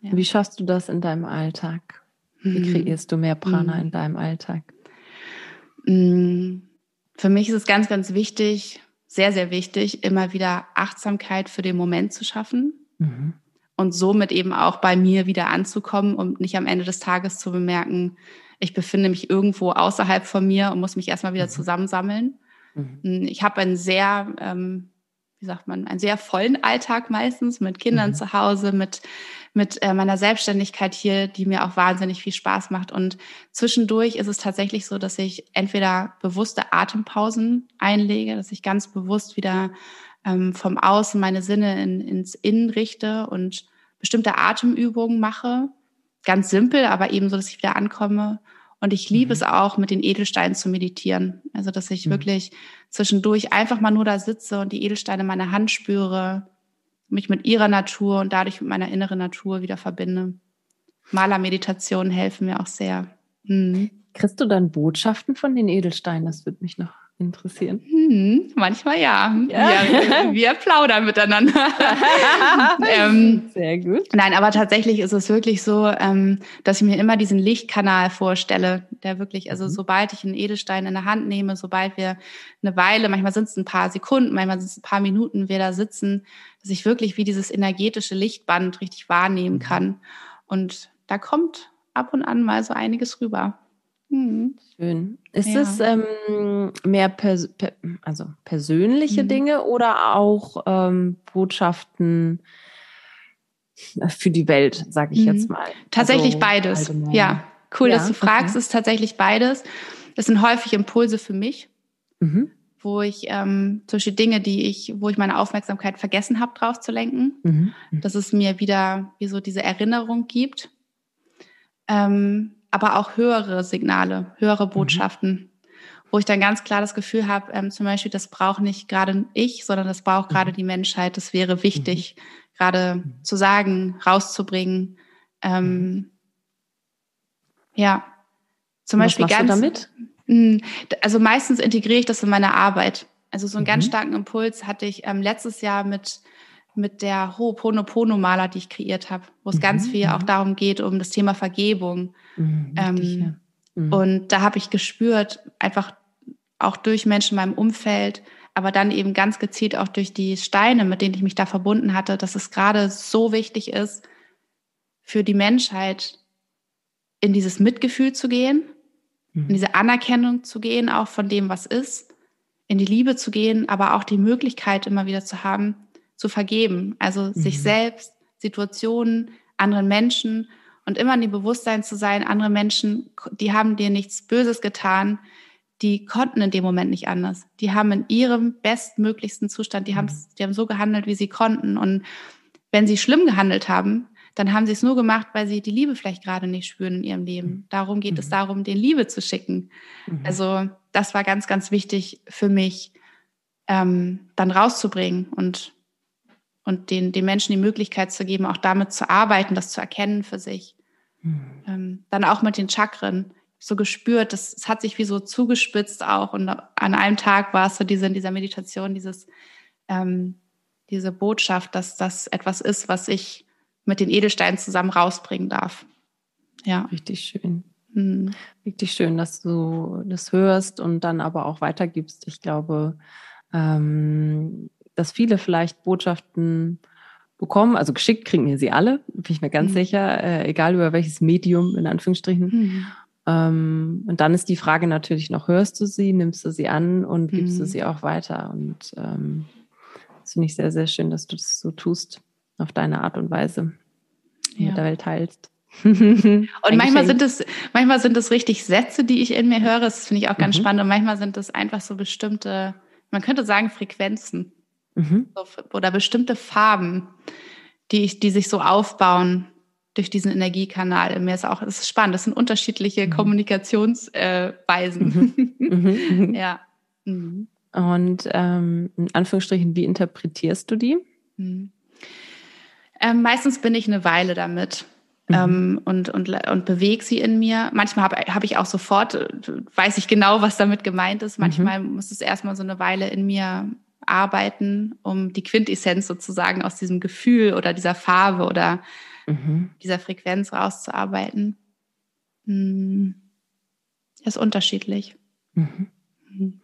Ja. Wie schaffst du das in deinem Alltag? Wie hm. kreierst du mehr Prana hm. in deinem Alltag? Hm. Für mich ist es ganz, ganz wichtig, sehr, sehr wichtig, immer wieder Achtsamkeit für den Moment zu schaffen. Mhm und somit eben auch bei mir wieder anzukommen und nicht am Ende des Tages zu bemerken, ich befinde mich irgendwo außerhalb von mir und muss mich erstmal wieder mhm. zusammensammeln. Mhm. Hm, ich habe einen sehr, ähm, wie sagt man, einen sehr vollen Alltag meistens mit Kindern mhm. zu Hause, mit, mit äh, meiner Selbstständigkeit hier, die mir auch wahnsinnig viel Spaß macht. Und zwischendurch ist es tatsächlich so, dass ich entweder bewusste Atempausen einlege, dass ich ganz bewusst wieder ähm, vom Außen meine Sinne in, ins Innen richte und bestimmte Atemübungen mache. Ganz simpel, aber eben so, dass ich wieder ankomme. Und ich liebe mhm. es auch, mit den Edelsteinen zu meditieren. Also, dass ich mhm. wirklich zwischendurch einfach mal nur da sitze und die Edelsteine in meiner Hand spüre, mich mit ihrer Natur und dadurch mit meiner inneren Natur wieder verbinde. Malermeditationen helfen mir auch sehr. Mhm. Kriegst du dann Botschaften von den Edelsteinen? Das würde mich noch interessieren? Hm, manchmal ja. ja. Wir, wir, plaudern miteinander. *laughs* ähm, Sehr gut. Nein, aber tatsächlich ist es wirklich so, ähm, dass ich mir immer diesen Lichtkanal vorstelle, der wirklich, also mhm. sobald ich einen Edelstein in der Hand nehme, sobald wir eine Weile, manchmal sind es ein paar Sekunden, manchmal sind es ein paar Minuten, wir da sitzen, dass ich wirklich wie dieses energetische Lichtband richtig wahrnehmen mhm. kann. Und da kommt ab und an mal so einiges rüber. Hm. Schön. Ist ja. es ähm, mehr pers per also persönliche mhm. Dinge oder auch ähm, Botschaften für die Welt, sage ich mhm. jetzt mal? Tatsächlich also, beides. Allgemein. Ja, cool, ja, dass du fragst. Okay. ist tatsächlich beides. Es sind häufig Impulse für mich, mhm. wo ich ähm, zum Beispiel Dinge, die ich, wo ich meine Aufmerksamkeit vergessen habe, drauf zu lenken, mhm. mhm. dass es mir wieder wie so diese Erinnerung gibt. Ähm, aber auch höhere Signale, höhere mhm. Botschaften, mhm. wo ich dann ganz klar das Gefühl habe, ähm, zum Beispiel, das braucht nicht gerade ich, sondern das braucht gerade mhm. die Menschheit. Das wäre wichtig, mhm. gerade zu sagen, rauszubringen. Ähm, ja, zum Was Beispiel ganz. Du damit? Hm, also meistens integriere ich das in meine Arbeit. Also so einen mhm. ganz starken Impuls hatte ich ähm, letztes Jahr mit mit der Ho'oponopono-Maler, die ich kreiert habe, wo es mhm. ganz viel auch darum geht, um das Thema Vergebung. Mhm, richtig, ähm, ja. mhm. Und da habe ich gespürt, einfach auch durch Menschen in meinem Umfeld, aber dann eben ganz gezielt auch durch die Steine, mit denen ich mich da verbunden hatte, dass es gerade so wichtig ist, für die Menschheit in dieses Mitgefühl zu gehen, in mhm. diese Anerkennung zu gehen, auch von dem, was ist, in die Liebe zu gehen, aber auch die Möglichkeit immer wieder zu haben, zu vergeben. Also mhm. sich selbst, Situationen, anderen Menschen und immer in dem Bewusstsein zu sein, andere Menschen, die haben dir nichts Böses getan, die konnten in dem Moment nicht anders. Die haben in ihrem bestmöglichsten Zustand, die, mhm. haben, die haben so gehandelt, wie sie konnten. Und wenn sie schlimm gehandelt haben, dann haben sie es nur gemacht, weil sie die Liebe vielleicht gerade nicht spüren in ihrem Leben. Mhm. Darum geht mhm. es darum, den Liebe zu schicken. Mhm. Also das war ganz, ganz wichtig für mich, ähm, dann rauszubringen und und den, den Menschen die Möglichkeit zu geben, auch damit zu arbeiten, das zu erkennen für sich. Mhm. Ähm, dann auch mit den Chakren. so gespürt, das, es hat sich wie so zugespitzt auch. Und an einem Tag war es so diese, in dieser Meditation, dieses, ähm, diese Botschaft, dass das etwas ist, was ich mit den Edelsteinen zusammen rausbringen darf. Ja. Richtig schön. Mhm. Richtig schön, dass du das hörst und dann aber auch weitergibst. Ich glaube, ähm, dass viele vielleicht Botschaften bekommen, also geschickt kriegen wir sie alle, bin ich mir ganz mhm. sicher, äh, egal über welches Medium in Anführungsstrichen. Mhm. Ähm, und dann ist die Frage natürlich noch, hörst du sie, nimmst du sie an und gibst du mhm. sie auch weiter? Und ähm, das finde ich sehr, sehr schön, dass du das so tust, auf deine Art und Weise ja. mit der Welt teilst. *laughs* und manchmal sind es, manchmal sind es richtig Sätze, die ich in mir höre. Das finde ich auch ganz mhm. spannend. Und manchmal sind es einfach so bestimmte, man könnte sagen Frequenzen mhm. oder bestimmte Farben, die ich, die sich so aufbauen durch diesen Energiekanal. Mir ist auch, es ist spannend. Das sind unterschiedliche mhm. Kommunikationsweisen. Äh, mhm. *laughs* ja. Mhm. Und ähm, in Anführungsstrichen, wie interpretierst du die? Mhm. Ähm, meistens bin ich eine Weile damit. Mhm. Ähm, und, und, und bewege sie in mir. Manchmal habe hab ich auch sofort, äh, weiß ich genau, was damit gemeint ist. Manchmal mhm. muss es erstmal so eine Weile in mir arbeiten, um die Quintessenz sozusagen aus diesem Gefühl oder dieser Farbe oder mhm. dieser Frequenz rauszuarbeiten. Hm. Das ist unterschiedlich. Mhm. mhm.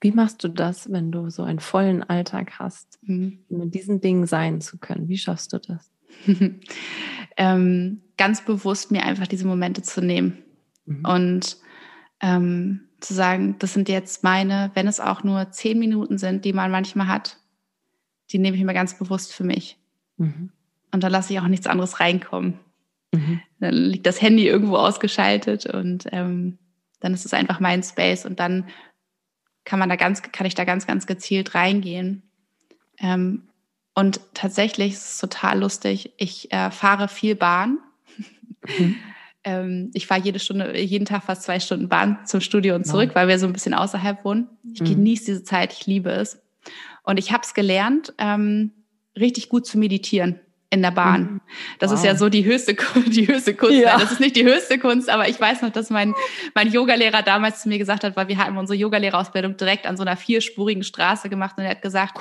Wie machst du das, wenn du so einen vollen Alltag hast, mhm. mit diesen Dingen sein zu können? Wie schaffst du das? *laughs* ähm, ganz bewusst mir einfach diese Momente zu nehmen mhm. und ähm, zu sagen, das sind jetzt meine, wenn es auch nur zehn Minuten sind, die man manchmal hat, die nehme ich mir ganz bewusst für mich. Mhm. Und da lasse ich auch nichts anderes reinkommen. Mhm. Dann liegt das Handy irgendwo ausgeschaltet und ähm, dann ist es einfach mein Space und dann kann man da ganz, kann ich da ganz, ganz gezielt reingehen. Ähm, und tatsächlich ist es total lustig. Ich äh, fahre viel Bahn. Mhm. *laughs* ähm, ich fahre jede Stunde, jeden Tag fast zwei Stunden Bahn zum Studio und zurück, ja. weil wir so ein bisschen außerhalb wohnen. Ich mhm. genieße diese Zeit, ich liebe es. Und ich habe es gelernt, ähm, richtig gut zu meditieren in der Bahn. Mhm. Das wow. ist ja so die höchste, *laughs* die höchste Kunst. Ja. Das ist nicht die höchste Kunst, aber ich weiß noch, dass mein, mein Yogalehrer damals zu mir gesagt hat, weil wir hatten unsere Yogalehrerausbildung direkt an so einer vierspurigen Straße gemacht und er hat gesagt,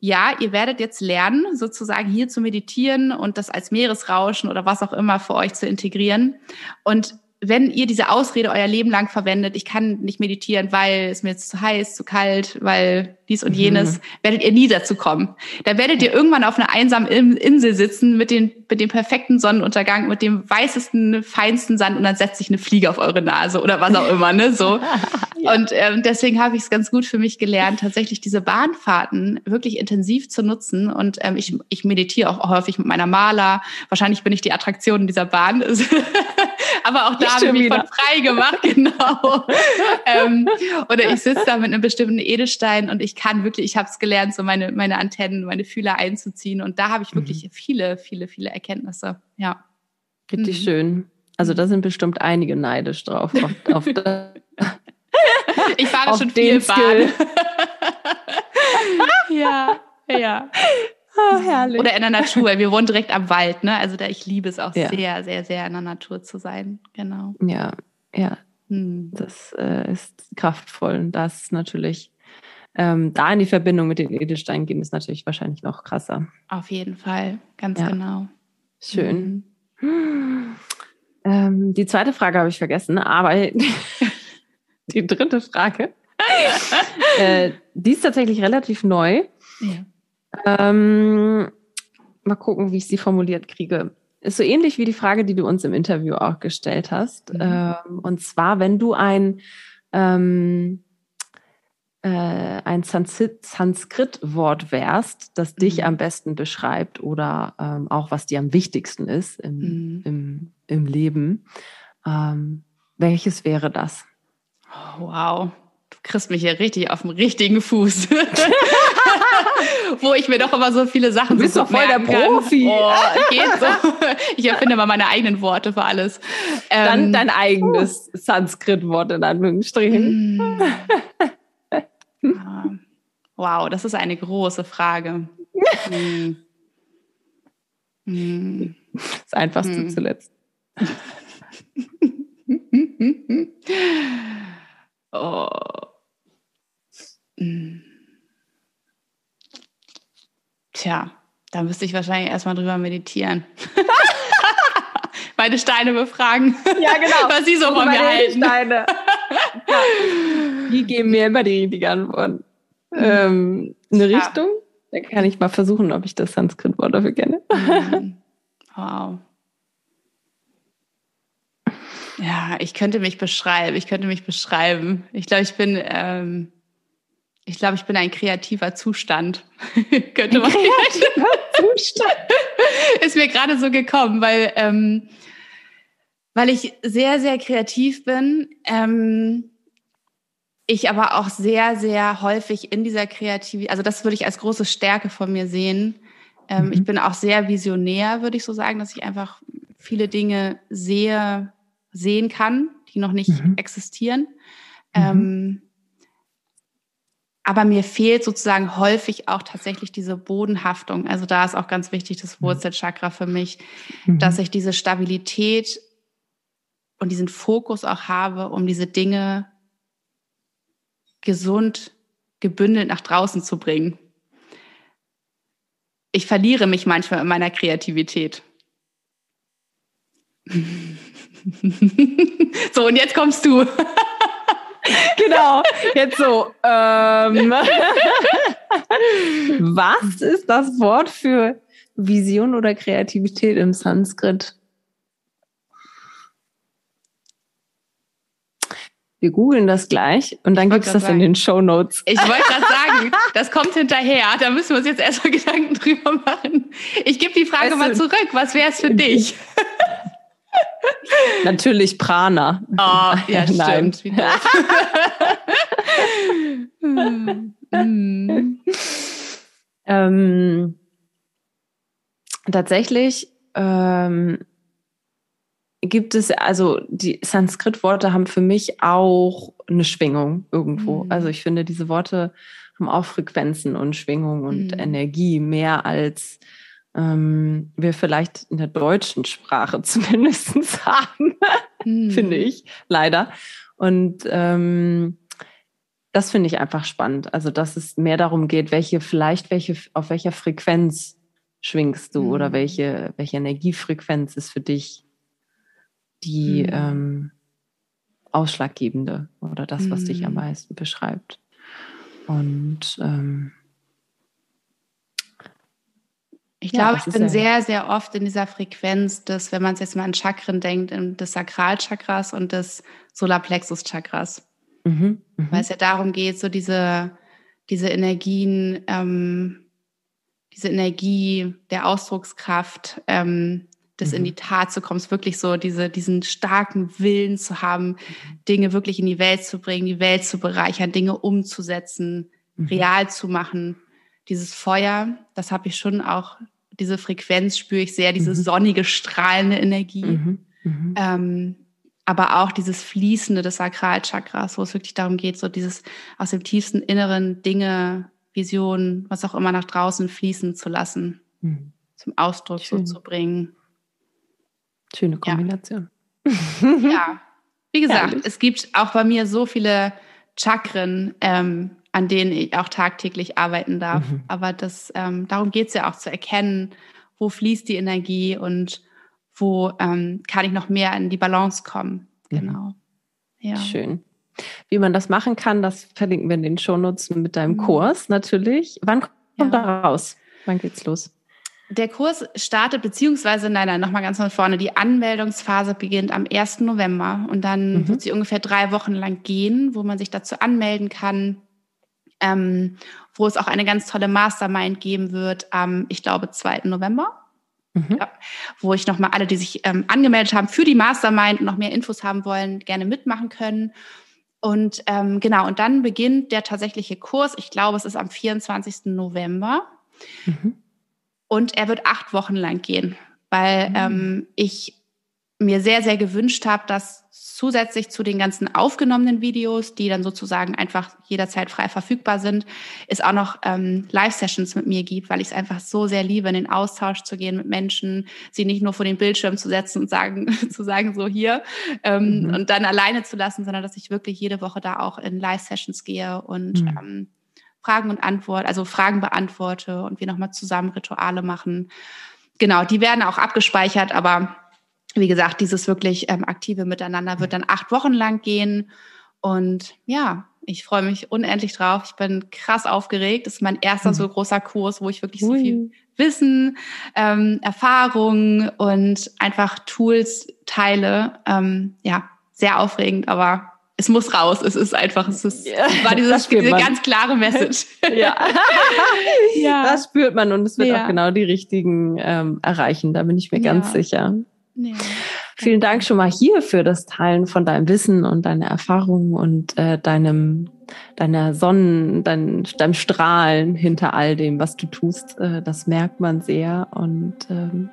ja, ihr werdet jetzt lernen, sozusagen hier zu meditieren und das als Meeresrauschen oder was auch immer für euch zu integrieren. Und wenn ihr diese Ausrede euer Leben lang verwendet, ich kann nicht meditieren, weil es mir jetzt zu heiß, zu kalt, weil dies und jenes, mhm. werdet ihr nie dazu kommen. Da werdet ihr irgendwann auf einer einsamen Insel sitzen mit, den, mit dem perfekten Sonnenuntergang, mit dem weißesten, feinsten Sand und dann setzt sich eine Fliege auf eure Nase oder was auch immer, ne, so. *laughs* ja. Und ähm, deswegen habe ich es ganz gut für mich gelernt, tatsächlich diese Bahnfahrten wirklich intensiv zu nutzen und ähm, ich, ich meditiere auch häufig mit meiner Maler. Wahrscheinlich bin ich die Attraktion dieser Bahn. *laughs* aber auch da habe ich mich von frei gemacht, *laughs* genau. ähm, oder ich sitze da mit einem bestimmten Edelstein und ich kann wirklich, ich habe es gelernt, so meine, meine Antennen, meine Fühler einzuziehen. Und da habe ich wirklich mhm. viele, viele, viele Erkenntnisse. Ja. Richtig mhm. schön. Also da sind bestimmt einige neidisch drauf. Auf, auf *laughs* ich fahre schon viel Bahn. *laughs* ja, ja. Oh, herrlich. Oder in der Natur. Wir wohnen direkt am Wald, ne? Also da ich liebe es auch ja. sehr, sehr, sehr in der Natur zu sein. Genau. Ja, ja. Hm. Das äh, ist kraftvoll. Und das natürlich ähm, da in die Verbindung mit den Edelsteinen gehen, ist natürlich wahrscheinlich noch krasser. Auf jeden Fall, ganz ja. genau. Schön. Mhm. *gasps* Ähm, die zweite Frage habe ich vergessen, aber *laughs* die dritte Frage, *laughs* äh, die ist tatsächlich relativ neu. Ja. Ähm, mal gucken, wie ich sie formuliert kriege. Ist so ähnlich wie die Frage, die du uns im Interview auch gestellt hast. Mhm. Ähm, und zwar, wenn du ein, ähm, äh, ein Sanskrit-Wort wärst, das dich mhm. am besten beschreibt oder ähm, auch was dir am wichtigsten ist im, mhm. im, im Leben, ähm, welches wäre das? Oh, wow, du kriegst mich hier richtig auf dem richtigen Fuß. *laughs* Wo ich mir doch immer so viele Sachen Du bist doch voll der Profi. Oh, so. *laughs* Ich erfinde mal meine eigenen Worte für alles. Dann ähm, dein eigenes. Sanskrit-Wort in Anführungsstrichen. Mm. *laughs* wow, das ist eine große Frage. mm. Mm. Das einfachste mm. zuletzt. *laughs* oh. Tja, da müsste ich wahrscheinlich erstmal drüber meditieren. *laughs* meine Steine befragen. Ja, genau. Was sie so von mir halten. Steine. *laughs* ja. Die geben mir immer die richtige Antwort. Mhm. Ähm, eine ja. Richtung? Dann kann ich mal versuchen, ob ich das Sanskrit-Wort dafür kenne. Mhm. Wow. Ja, ich könnte mich beschreiben. Ich könnte mich beschreiben. Ich glaube, ich bin, ähm, ich glaube, ich bin ein kreativer Zustand. *laughs* könnte man. Kreativer Zustand. *laughs* Ist mir gerade so gekommen, weil ähm, weil ich sehr, sehr kreativ bin. Ähm, ich aber auch sehr, sehr häufig in dieser Kreativität, also das würde ich als große Stärke von mir sehen. Ähm, mhm. Ich bin auch sehr visionär, würde ich so sagen, dass ich einfach viele Dinge sehe, sehen kann, die noch nicht mhm. existieren. Mhm. Aber mir fehlt sozusagen häufig auch tatsächlich diese Bodenhaftung. Also da ist auch ganz wichtig das mhm. Wurzelchakra für mich, mhm. dass ich diese Stabilität und diesen Fokus auch habe, um diese Dinge gesund, gebündelt nach draußen zu bringen. Ich verliere mich manchmal in meiner Kreativität. *laughs* so, und jetzt kommst du. *laughs* *laughs* genau, jetzt so. Ähm, *laughs* was ist das Wort für Vision oder Kreativität im Sanskrit? Wir googeln das gleich und dann gibt es das sagen. in den Show Notes. Ich wollte gerade sagen, *laughs* das kommt hinterher. Da müssen wir uns jetzt erstmal Gedanken drüber machen. Ich gebe die Frage weißt mal zurück. Was wäre es für dich? Natürlich Prana. Oh, ja, *laughs* Nein. stimmt. *laughs* ähm, tatsächlich ähm, gibt es, also die Sanskrit-Worte haben für mich auch eine Schwingung irgendwo. Mhm. Also ich finde, diese Worte haben auch Frequenzen und Schwingung und mhm. Energie mehr als ähm, wir vielleicht in der deutschen Sprache *laughs* zumindest haben, mhm. finde ich, leider. Und ähm, das finde ich einfach spannend. Also, dass es mehr darum geht, welche, vielleicht welche, auf welcher Frequenz schwingst du oder mhm. welche, welche Energiefrequenz ist für dich die mhm. ähm, ausschlaggebende oder das, was mhm. dich am mhm. meisten beschreibt. Und ähm, ich glaube, ja, ich bin sehr, sehr oft in dieser Frequenz des, wenn man es jetzt mal an Chakren denkt, des Sakralchakras und des Solarplexus-Chakras. Mhm, mh. Weil es ja darum geht, so diese, diese Energien, ähm, diese Energie der Ausdruckskraft ähm, das mhm. in die Tat zu kommen, wirklich so diese, diesen starken Willen zu haben, Dinge wirklich in die Welt zu bringen, die Welt zu bereichern, Dinge umzusetzen, mhm. real zu machen. Dieses Feuer, das habe ich schon auch, diese Frequenz spüre ich sehr, diese mhm. sonnige, strahlende Energie. Mhm. Mhm. Ähm, aber auch dieses Fließende des Sakralchakras, wo es wirklich darum geht, so dieses aus dem tiefsten Inneren Dinge, Visionen, was auch immer nach draußen fließen zu lassen, mhm. zum Ausdruck so zu bringen. Schöne Kombination. Ja, ja. wie *laughs* gesagt, Herrlich. es gibt auch bei mir so viele Chakren, ähm, an denen ich auch tagtäglich arbeiten darf. Mhm. Aber das, ähm, darum geht es ja auch zu erkennen, wo fließt die Energie und wo ähm, kann ich noch mehr in die Balance kommen. Mhm. Genau. Ja. Schön. Wie man das machen kann, das verlinken wir in den Shownotes mit deinem mhm. Kurs natürlich. Wann kommt ja. da raus? Wann geht's los? Der Kurs startet, beziehungsweise, nein, nein, nochmal ganz von vorne. Die Anmeldungsphase beginnt am 1. November und dann mhm. wird sie ungefähr drei Wochen lang gehen, wo man sich dazu anmelden kann, ähm, wo es auch eine ganz tolle Mastermind geben wird am, ich glaube, 2. November. Mhm. Ja, wo ich nochmal alle, die sich ähm, angemeldet haben für die Mastermind und noch mehr Infos haben wollen, gerne mitmachen können. Und ähm, genau, und dann beginnt der tatsächliche Kurs. Ich glaube, es ist am 24. November. Mhm. Und er wird acht Wochen lang gehen, weil mhm. ähm, ich mir sehr, sehr gewünscht habe, dass zusätzlich zu den ganzen aufgenommenen Videos, die dann sozusagen einfach jederzeit frei verfügbar sind, es auch noch ähm, Live-Sessions mit mir gibt, weil ich es einfach so sehr liebe, in den Austausch zu gehen mit Menschen, sie nicht nur vor den Bildschirm zu setzen und sagen, *laughs* zu sagen, so hier, ähm, mhm. und dann alleine zu lassen, sondern dass ich wirklich jede Woche da auch in Live-Sessions gehe und mhm. ähm, Fragen und Antwort, also Fragen beantworte und wir nochmal zusammen Rituale machen. Genau, die werden auch abgespeichert, aber wie gesagt, dieses wirklich ähm, aktive Miteinander wird dann acht Wochen lang gehen. Und ja, ich freue mich unendlich drauf. Ich bin krass aufgeregt. Das ist mein erster mhm. so großer Kurs, wo ich wirklich so viel Wissen, ähm, Erfahrung und einfach Tools teile. Ähm, ja, sehr aufregend, aber es muss raus. Es ist einfach, es ist, ja, war dieses, diese ganz klare Message. *laughs* Ja. *laughs* ja. Das spürt man und es wird ja. auch genau die richtigen ähm, erreichen. Da bin ich mir ganz sicher. Ja. Vielen Dank schon mal hier für das Teilen von deinem Wissen und deiner Erfahrung und äh, deinem, deiner Sonnen, dein, deinem Strahlen hinter all dem, was du tust. Äh, das merkt man sehr und ähm,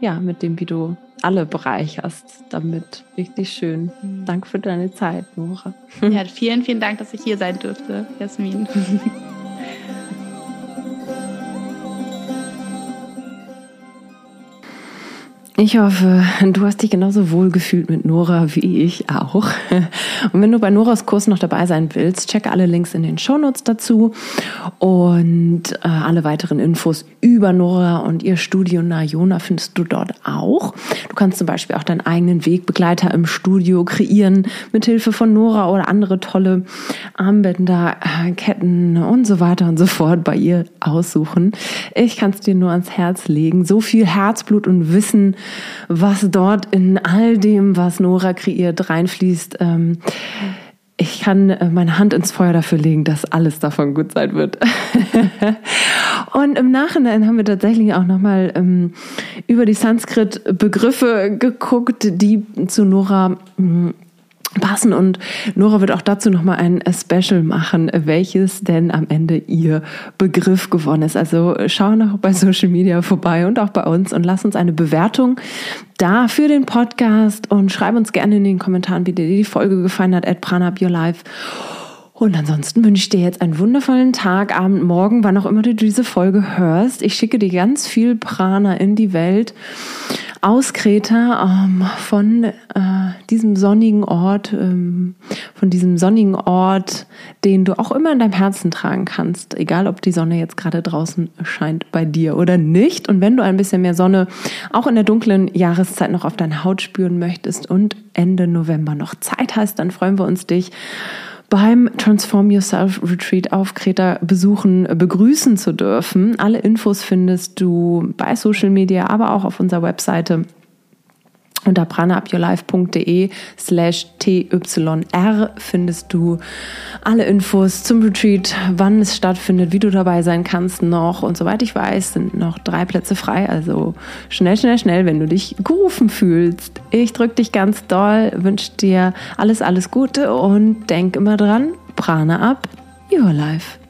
ja, mit dem, wie du alle bereicherst damit. Richtig schön. Mhm. Danke für deine Zeit, Nora. Ja, vielen, vielen Dank, dass ich hier sein durfte, Jasmin. *laughs* Ich hoffe, du hast dich genauso wohl gefühlt mit Nora wie ich auch. Und wenn du bei Noras Kurs noch dabei sein willst, checke alle Links in den Shownotes dazu und äh, alle weiteren Infos über Nora und ihr Studio Najona findest du dort auch. Du kannst zum Beispiel auch deinen eigenen Wegbegleiter im Studio kreieren mit Hilfe von Nora oder andere tolle Armbänder, äh, Ketten und so weiter und so fort bei ihr aussuchen. Ich kann es dir nur ans Herz legen. So viel Herzblut und Wissen was dort in all dem, was Nora kreiert, reinfließt. Ähm, ich kann äh, meine Hand ins Feuer dafür legen, dass alles davon gut sein wird. *laughs* und im Nachhinein haben wir tatsächlich auch nochmal ähm, über die Sanskrit-Begriffe geguckt, die zu Nora mm, passen und Nora wird auch dazu nochmal ein Special machen, welches denn am Ende ihr Begriff gewonnen ist. Also schau noch bei Social Media vorbei und auch bei uns und lass uns eine Bewertung da für den Podcast und schreib uns gerne in den Kommentaren, wie dir die Folge gefallen hat at Prana Your Life. Und ansonsten wünsche ich dir jetzt einen wundervollen Tag, Abend, Morgen, wann auch immer du diese Folge hörst. Ich schicke dir ganz viel Prana in die Welt aus Kreta, ähm, von äh, diesem sonnigen Ort, ähm, von diesem sonnigen Ort, den du auch immer in deinem Herzen tragen kannst, egal ob die Sonne jetzt gerade draußen scheint bei dir oder nicht. Und wenn du ein bisschen mehr Sonne auch in der dunklen Jahreszeit noch auf deiner Haut spüren möchtest und Ende November noch Zeit hast, dann freuen wir uns dich beim Transform Yourself Retreat auf Kreta besuchen, begrüßen zu dürfen. Alle Infos findest du bei Social Media, aber auch auf unserer Webseite unter pranaupyourlife.de slash tyr findest du alle Infos zum Retreat, wann es stattfindet, wie du dabei sein kannst noch. Und soweit ich weiß, sind noch drei Plätze frei. Also schnell, schnell, schnell, wenn du dich gerufen fühlst. Ich drücke dich ganz doll, wünsche dir alles, alles Gute und denk immer dran, Prana up, your life.